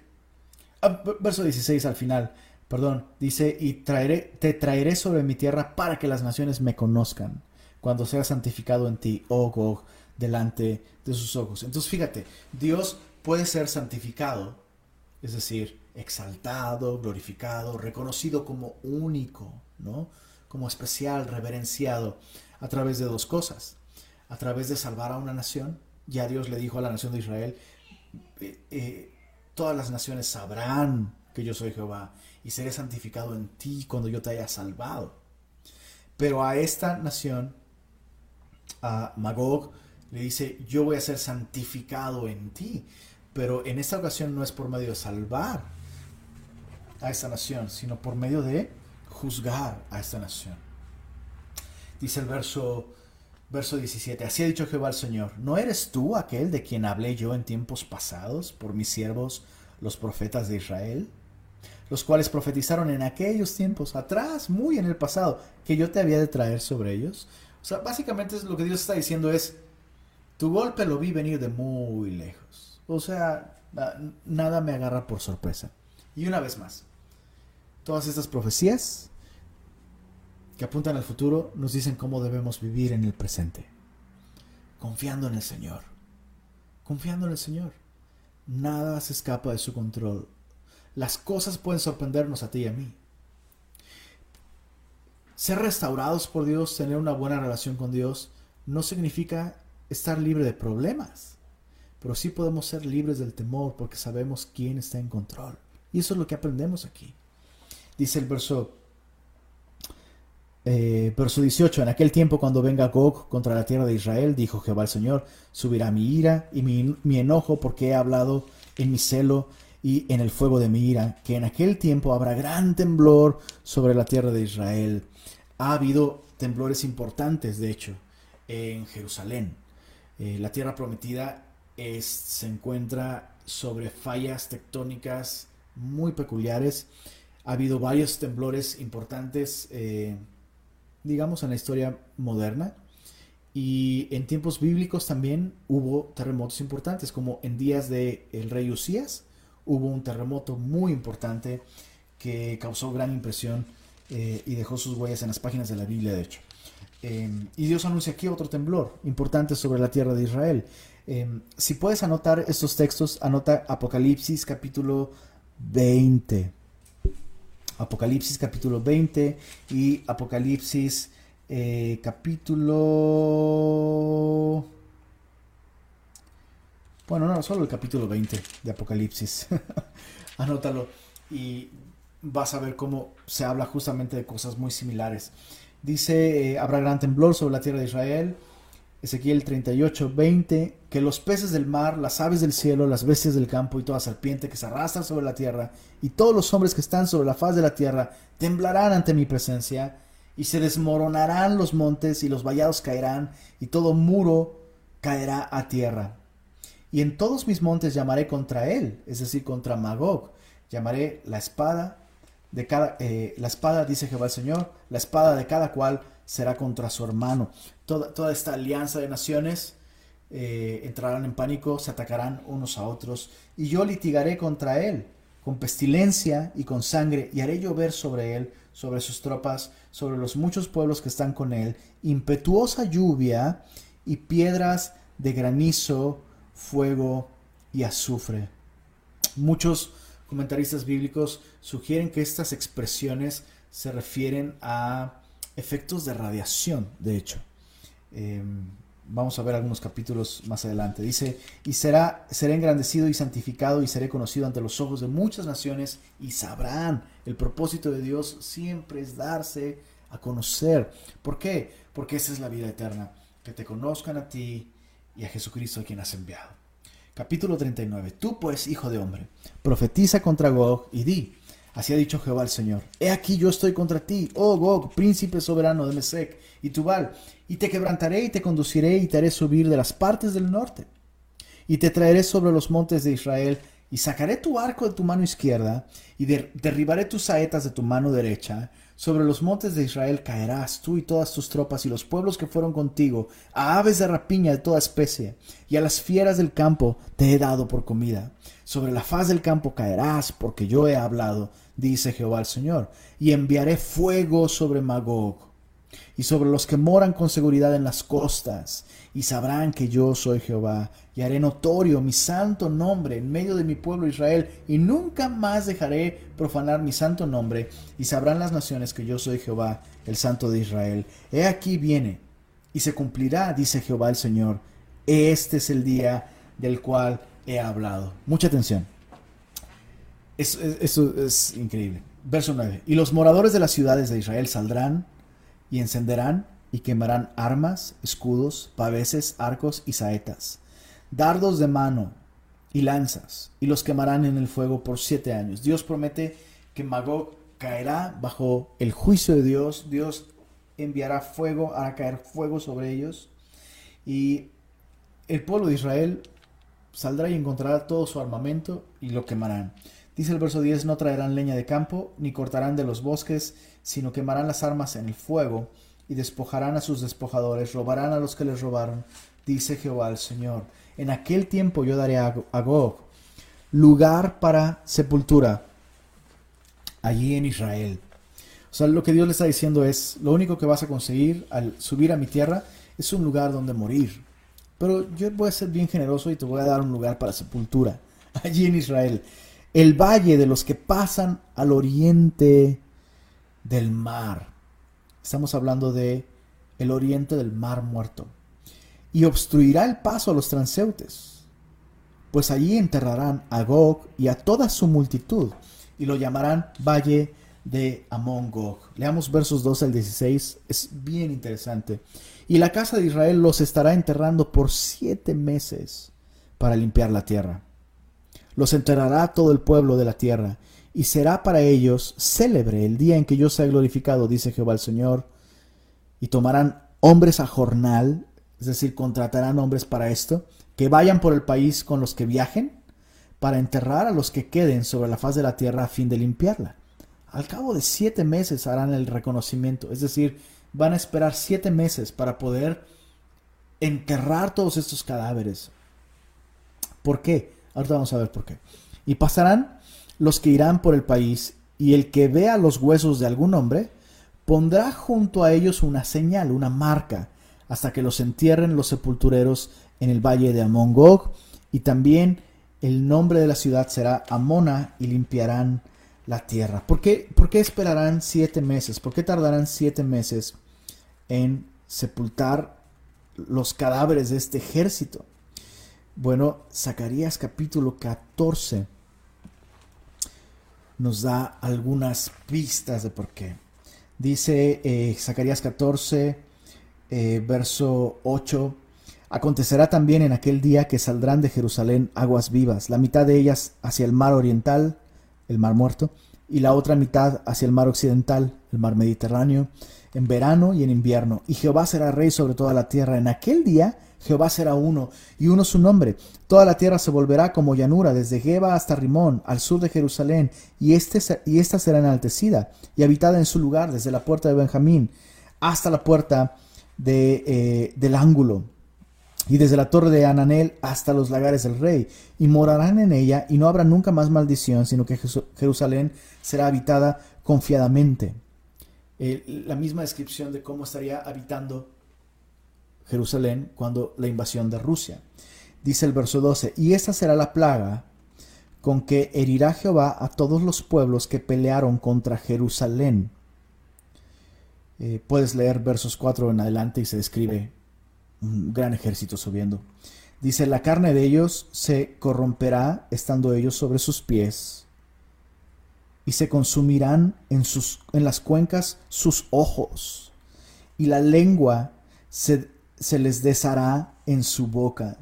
ah, verso 16 al final, perdón, dice, y traeré, te traeré sobre mi tierra para que las naciones me conozcan, cuando sea santificado en ti, oh Gog, delante de sus ojos. Entonces fíjate, Dios puede ser santificado, es decir, exaltado, glorificado, reconocido como único, ¿no? Como especial, reverenciado a través de dos cosas. A través de salvar a una nación. Ya Dios le dijo a la nación de Israel, eh, eh, todas las naciones sabrán que yo soy Jehová y seré santificado en ti cuando yo te haya salvado. Pero a esta nación, a Magog, le dice, yo voy a ser santificado en ti. Pero en esta ocasión no es por medio de salvar a esta nación, sino por medio de juzgar a esta nación. Dice el verso, verso 17, así ha dicho Jehová el Señor, ¿no eres tú aquel de quien hablé yo en tiempos pasados por mis siervos, los profetas de Israel, los cuales profetizaron en aquellos tiempos atrás, muy en el pasado, que yo te había de traer sobre ellos. O sea, básicamente lo que Dios está diciendo es, tu golpe lo vi venir de muy lejos. O sea, nada me agarra por sorpresa. Y una vez más, todas estas profecías que apuntan al futuro nos dicen cómo debemos vivir en el presente. Confiando en el Señor. Confiando en el Señor. Nada se escapa de su control. Las cosas pueden sorprendernos a ti y a mí. Ser restaurados por Dios, tener una buena relación con Dios, no significa estar libre de problemas. Pero sí podemos ser libres del temor porque sabemos quién está en control. Y eso es lo que aprendemos aquí. Dice el verso eh, verso 18, en aquel tiempo cuando venga Gog contra la tierra de Israel, dijo Jehová el Señor, subirá mi ira y mi, enojo porque he hablado en mi celo y en el fuego de mi ira, que en aquel tiempo habrá gran temblor sobre la tierra de Israel. Ha habido temblores importantes, de hecho, en Jerusalén. Eh, la tierra prometida se encuentra sobre fallas tectónicas muy peculiares. Ha habido varios temblores importantes. Eh, digamos, en la historia moderna. Y en tiempos bíblicos también hubo terremotos importantes, como en días de el rey Usías hubo un terremoto muy importante que causó gran impresión eh, y dejó sus huellas en las páginas de la Biblia, de hecho. Em, y Dios anuncia aquí otro temblor importante sobre la tierra de Israel. Em, si puedes anotar estos textos, anota Apocalipsis capítulo 20. Apocalipsis capítulo 20 y Apocalipsis eh, capítulo... Bueno, no, solo el capítulo 20 de Apocalipsis. Anótalo y vas a ver cómo se habla justamente de cosas muy similares. Dice, eh, habrá gran temblor sobre la tierra de Israel Ezequiel 38, 20, que los peces del mar, las aves del cielo, las bestias del campo y toda serpiente que se arrastra sobre la tierra, y todos los hombres que están sobre la faz de la tierra, temblarán ante mi presencia, y se desmoronarán los montes, y los vallados caerán, y todo muro caerá a tierra. Y en todos mis montes llamaré contra él, es decir, contra Magog, llamaré la espada de cada, eh, la espada, dice Jehová el Señor, la espada de cada cual será contra su hermano. Toda, esta alianza de naciones eh, entrarán en pánico, se atacarán unos a otros, y yo litigaré contra él con pestilencia y con sangre, y haré llover sobre él, sobre sus tropas, sobre los muchos pueblos que están con él, impetuosa lluvia y piedras de granizo, fuego y azufre. Muchos comentaristas bíblicos sugieren que estas expresiones se refieren a efectos de radiación, de hecho. Em, vamos a ver algunos capítulos más adelante. Dice, y será, seré engrandecido y santificado y seré conocido ante los ojos de muchas naciones y sabrán. El propósito de Dios siempre es darse a conocer. ¿Por qué? Porque esa es la vida eterna, que te conozcan a ti y a Jesucristo a quien has enviado. Capítulo 39. Tú pues, hijo de hombre, profetiza contra Gog y di, Así ha dicho Jehová el Señor. He aquí yo estoy contra ti, oh Gog, príncipe soberano de Mesec y Tubal, y te quebrantaré y te conduciré y te haré subir de las partes del norte. Y te traeré sobre los montes de Israel, y sacaré tu arco de tu mano izquierda, y derribaré tus saetas de tu mano derecha. Sobre los montes de Israel caerás tú y todas tus tropas y los pueblos que fueron contigo, a aves de rapiña de toda especie, y a las fieras del campo te he dado por comida. Sobre la faz del campo caerás, porque yo he hablado dice Jehová el Señor, y enviaré fuego sobre Magog y sobre los que moran con seguridad en las costas, y sabrán que yo soy Jehová, y haré notorio mi santo nombre en medio de mi pueblo Israel, y nunca más dejaré profanar mi santo nombre, y sabrán las naciones que yo soy Jehová, el santo de Israel. He aquí viene, y se cumplirá, dice Jehová el Señor. Este es el día del cual he hablado. Mucha atención. Eso, es increíble. Verso 9. Y los moradores de las ciudades de Israel saldrán y encenderán y quemarán armas, escudos, paveses, arcos y saetas, dardos de mano y lanzas, y los quemarán en el fuego por siete años. Dios promete que Magog caerá bajo el juicio de Dios. Dios enviará fuego, hará caer fuego sobre ellos. Y el pueblo de Israel saldrá y encontrará todo su armamento y lo quemarán. Dice el verso 10, no traerán leña de campo, ni cortarán de los bosques, sino quemarán las armas en el fuego, y despojarán a sus despojadores, robarán a los que les robaron, dice Jehová el Señor. En aquel tiempo yo daré a Gog lugar para sepultura allí en Israel. O sea, lo que Dios le está diciendo es, lo único que vas a conseguir al subir a mi tierra es un lugar donde morir. Pero yo voy a ser bien generoso y te voy a dar un lugar para sepultura allí en Israel el valle de los que pasan al oriente del mar. Estamos hablando de el oriente del mar muerto. Y obstruirá el paso a los transeúntes, pues allí enterrarán a Gog y a toda su multitud, y lo llamarán valle de Amón Gog. Leamos versos 12 al 16, es bien interesante. Y la casa de Israel los estará enterrando por siete meses para limpiar la tierra los enterrará todo el pueblo de la tierra, y será para ellos célebre el día en que yo sea glorificado, dice Jehová el Señor, y tomarán hombres a jornal, es decir, contratarán hombres para esto, que vayan por el país con los que viajen, para enterrar a los que queden sobre la faz de la tierra a fin de limpiarla. Al cabo de siete meses harán el reconocimiento, es decir, van a esperar siete meses para poder enterrar todos estos cadáveres. ¿Por qué? Ahorita vamos a ver por qué. Y pasarán los que irán por el país, y el que vea los huesos de algún hombre, pondrá junto a ellos una señal, una marca, hasta que los entierren los sepultureros en el valle de Amongog, y también el nombre de la ciudad será Amona, y limpiarán la tierra. ¿Por qué, ¿Por qué esperarán siete meses? ¿Por qué tardarán siete meses en sepultar los cadáveres de este ejército? Bueno, Zacarías capítulo 14 nos da algunas pistas de por qué. Dice eh, Zacarías 14, eh, verso 8, Acontecerá también en aquel día que saldrán de Jerusalén aguas vivas, la mitad de ellas hacia el mar oriental, el mar muerto, y la otra mitad hacia el mar occidental, el mar Mediterráneo, en verano y en invierno. Y Jehová será rey sobre toda la tierra. En aquel día Jehová será uno, y uno su nombre. Toda la tierra se volverá como llanura, desde Geba hasta Rimón, al sur de Jerusalén, y, este, y esta será enaltecida, y habitada en su lugar, desde la puerta de Benjamín hasta la puerta de, eh, del ángulo, y desde la torre de Ananel hasta los lagares del rey, y morarán en ella, y no habrá nunca más maldición, sino que Jerusalén será habitada confiadamente. Eh, la misma descripción de cómo estaría habitando Jerusalén cuando la invasión de Rusia. Dice el verso 12, y esta será la plaga con que herirá Jehová a todos los pueblos que pelearon contra Jerusalén. Eh, puedes leer versos 4 en adelante y se describe un gran ejército subiendo. Dice, la carne de ellos se corromperá estando ellos sobre sus pies, y se consumirán en, sus, en las cuencas sus ojos, y la lengua se se les deshará en su boca.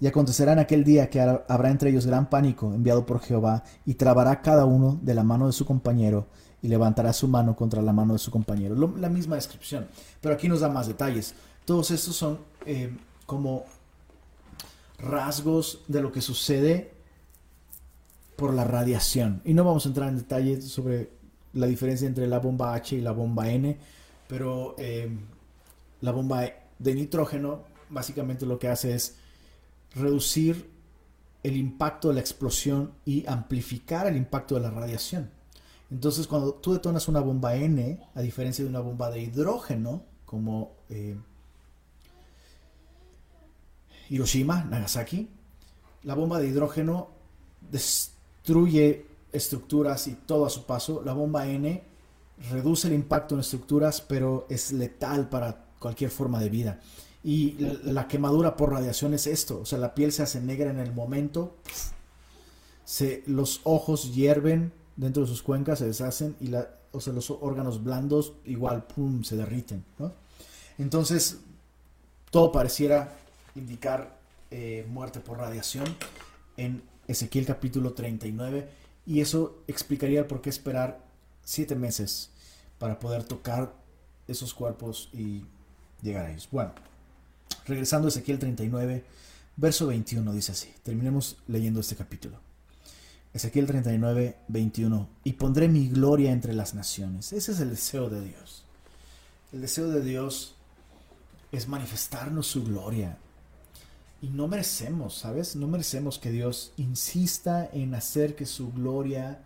Y acontecerá en aquel día que habrá entre ellos gran pánico enviado por Jehová, y trabará cada uno de la mano de su compañero, y levantará su mano contra la mano de su compañero. la misma descripción, pero aquí nos da más detalles. Todos estos son eh, como rasgos de lo que sucede por la radiación. Y no vamos a entrar en detalles sobre la diferencia entre la bomba H y la bomba N, pero eh, la bomba de nitrógeno básicamente lo que hace es reducir el impacto de la explosión y amplificar el impacto de la radiación. Entonces, cuando tú detonas una bomba N, a diferencia de una bomba de hidrógeno, como eh, Hiroshima, Nagasaki, la bomba de hidrógeno destruye estructuras y todo a su paso. La bomba N reduce el impacto en estructuras, pero es letal para cualquier forma de vida. Y la, quemadura por radiación es esto, o sea, la piel se hace negra en el momento, se, los ojos hierven dentro de sus cuencas, se deshacen y la, o sea, los órganos blandos igual, se derriten. Entonces, todo pareciera indicar eh, muerte por radiación en Ezequiel capítulo 39 y eso explicaría por qué esperar siete meses para poder tocar esos cuerpos y llegar a ellos. Bueno, regresando a Ezequiel 39, Verso 21 dice así, terminemos leyendo este capítulo. Ezequiel 39, 21. Y pondré mi gloria entre las naciones. Ese es el deseo de Dios. El deseo de Dios es manifestarnos su gloria. Y no merecemos, ¿sabes? No merecemos que Dios insista en hacer que su gloria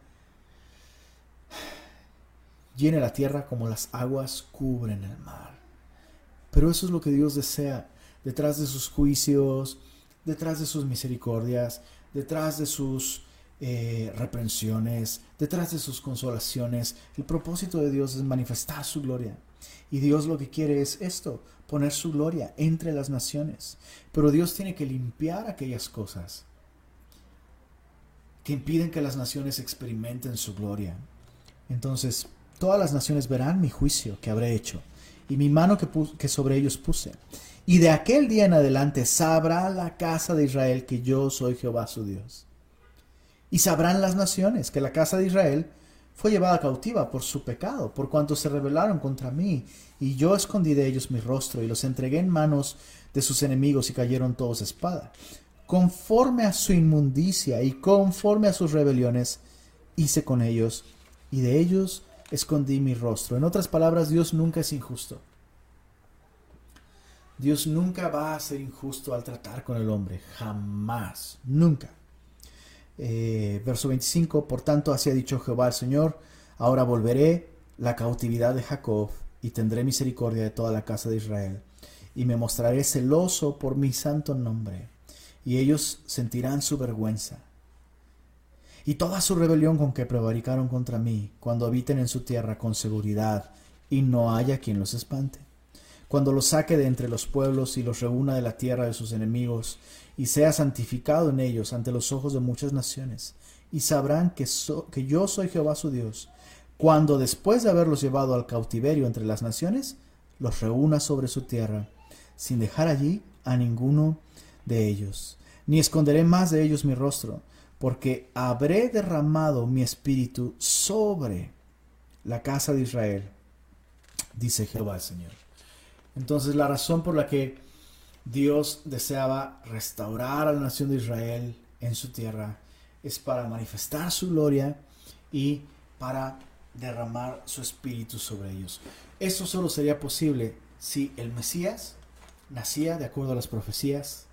llene la tierra como las aguas cubren el mar. Pero eso es lo que Dios desea. Detrás de sus juicios, detrás de sus misericordias, detrás de sus eh, reprensiones, detrás de sus consolaciones. El propósito de Dios es manifestar su gloria. Y Dios lo que quiere es esto, poner su gloria entre las naciones. Pero Dios tiene que limpiar aquellas cosas que impiden que las naciones experimenten su gloria. Entonces, todas las naciones verán mi juicio que habré hecho y mi mano que, que sobre ellos puse. Y de aquel día en adelante sabrá la casa de Israel que yo soy Jehová su Dios. Y sabrán las naciones que la casa de Israel fue llevada cautiva por su pecado, por cuanto se rebelaron contra mí, y yo escondí de ellos mi rostro y los entregué en manos de sus enemigos y cayeron todos a espada. Conforme a su inmundicia y conforme a sus rebeliones, hice con ellos, y de ellos escondí mi rostro. En otras palabras, Dios nunca es injusto. Dios nunca va a ser injusto al tratar con el hombre, jamás, nunca. Eh, verso 25, por tanto así ha dicho Jehová el Señor, ahora volveré la cautividad de Jacob y tendré misericordia de toda la casa de Israel, y me mostraré celoso por mi santo nombre, y ellos sentirán su vergüenza. Y toda su rebelión con que prevaricaron contra mí, cuando habiten en su tierra con seguridad, y no haya quien los espante. Cuando los saque de entre los pueblos y los reúna de la tierra de sus enemigos, y sea santificado en ellos ante los ojos de muchas naciones, y sabrán que, que yo soy Jehová su Dios, cuando después de haberlos llevado al cautiverio entre las naciones, los reúna sobre su tierra, sin dejar allí a ninguno de ellos, ni esconderé más de ellos mi rostro, porque habré derramado mi espíritu sobre la casa de Israel, dice Jehová el Señor. Entonces la razón por la que Dios deseaba restaurar a la nación de Israel en su tierra es para manifestar su gloria y para derramar su espíritu sobre ellos. Esto solo sería posible si el Mesías nacía de acuerdo a las profecías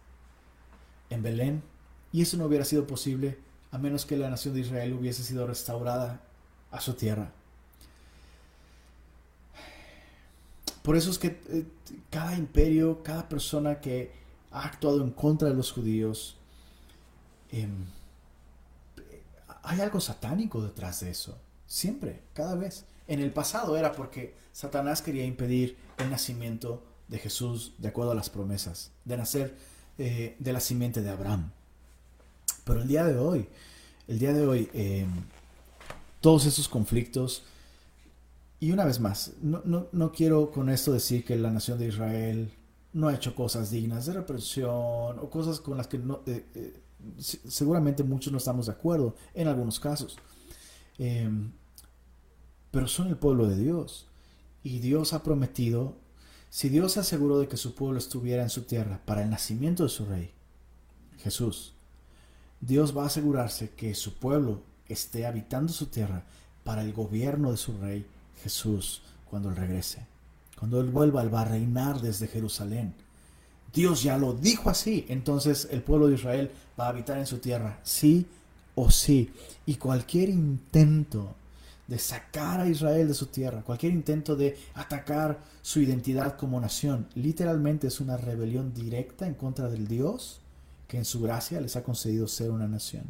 en Belén y eso no hubiera sido posible a menos que la nación de Israel hubiese sido restaurada a su tierra. Por eso es que eh, cada imperio, cada persona que ha actuado en contra de los judíos, em, hay algo satánico detrás de eso. Siempre, cada vez. En el pasado era porque Satanás quería impedir el nacimiento de Jesús de acuerdo a las promesas, de nacer eh, de la simiente de Abraham. Pero el día de hoy, el día de hoy, em, todos esos conflictos, y una vez más, no, quiero con esto decir que la nación de Israel no ha hecho cosas dignas de represión o cosas con las que no, eh, eh, seguramente muchos no estamos de acuerdo en algunos casos. Em, pero son el pueblo de Dios. Y Dios ha prometido, si Dios se aseguró de que su pueblo estuviera en su tierra para el nacimiento de su rey, Jesús, Dios va a asegurarse que su pueblo esté habitando su tierra para el gobierno de su rey Jesús cuando Él regrese. Cuando Él vuelva, Él va a reinar desde Jerusalén. Dios ya lo dijo así. Entonces el pueblo de Israel va a habitar en su tierra, sí o sí. Y cualquier intento de sacar a Israel de su tierra, cualquier intento de atacar su identidad como nación, literalmente es una rebelión directa en contra del Dios que en su gracia les ha concedido ser una nación.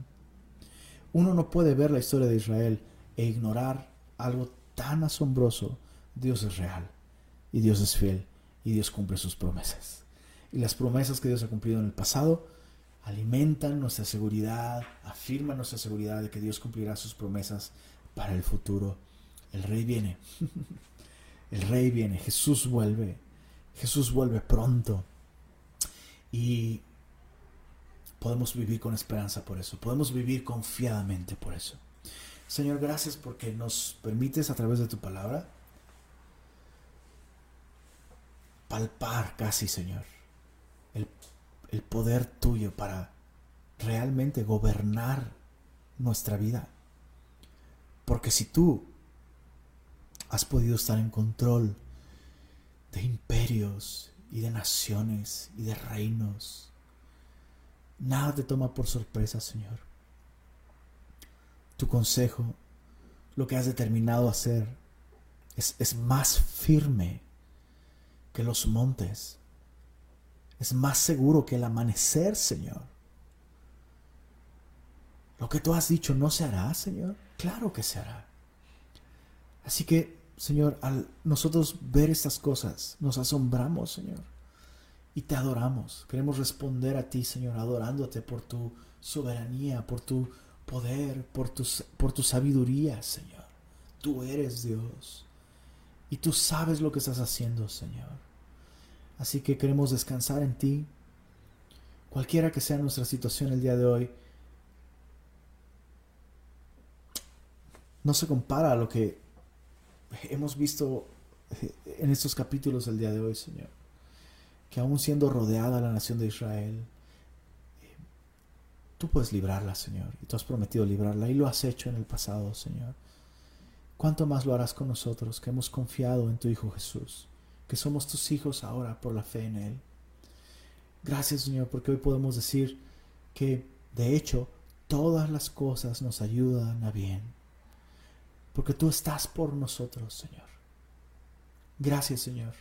Uno no puede ver la historia de Israel e ignorar algo tan asombroso, Dios es real y Dios es fiel y Dios cumple sus promesas. Y las promesas que Dios ha cumplido en el pasado alimentan nuestra seguridad, afirman nuestra seguridad de que Dios cumplirá sus promesas para el futuro. El rey viene. El rey viene. Jesús vuelve. Jesús vuelve pronto. Y podemos vivir con esperanza por eso. Podemos vivir confiadamente por eso. Señor, gracias porque nos permites a través de tu palabra palpar casi, Señor, el, el poder tuyo para realmente gobernar nuestra vida. Porque si tú has podido estar en control de imperios y de naciones y de reinos, nada te toma por sorpresa, Señor. Tu consejo, lo que has determinado hacer, es, es más firme que los montes. Es más seguro que el amanecer, Señor. Lo que tú has dicho no se hará, Señor. Claro que se hará. Así que, Señor, al nosotros ver estas cosas, nos asombramos, Señor. Y te adoramos. Queremos responder a ti, Señor, adorándote por tu soberanía, por tu poder, por tu, por tu sabiduría, Señor. Tú eres Dios. Y tú sabes lo que estás haciendo, Señor. Así que queremos descansar en ti. Cualquiera que sea nuestra situación el día de hoy, no se compara a lo que hemos visto en estos capítulos del día de hoy, Señor. Que aún siendo rodeada la nación de Israel, tú puedes librarla, Señor. Y tú has prometido librarla y lo has hecho en el pasado, Señor. ¿Cuánto más lo harás con nosotros que hemos confiado en tu Hijo Jesús? Que somos tus hijos ahora por la fe en Él. Gracias, Señor, porque hoy podemos decir que, de hecho, todas las cosas nos ayudan a bien porque tú estás por nosotros, Señor. Gracias, Señor,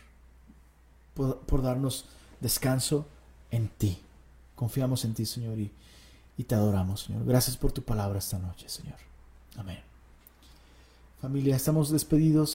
por, darnos descanso en ti. Confiamos en ti, Señor, y, y te adoramos, Señor. Gracias por tu palabra esta noche, Señor. Amén. Familia, estamos despedidos.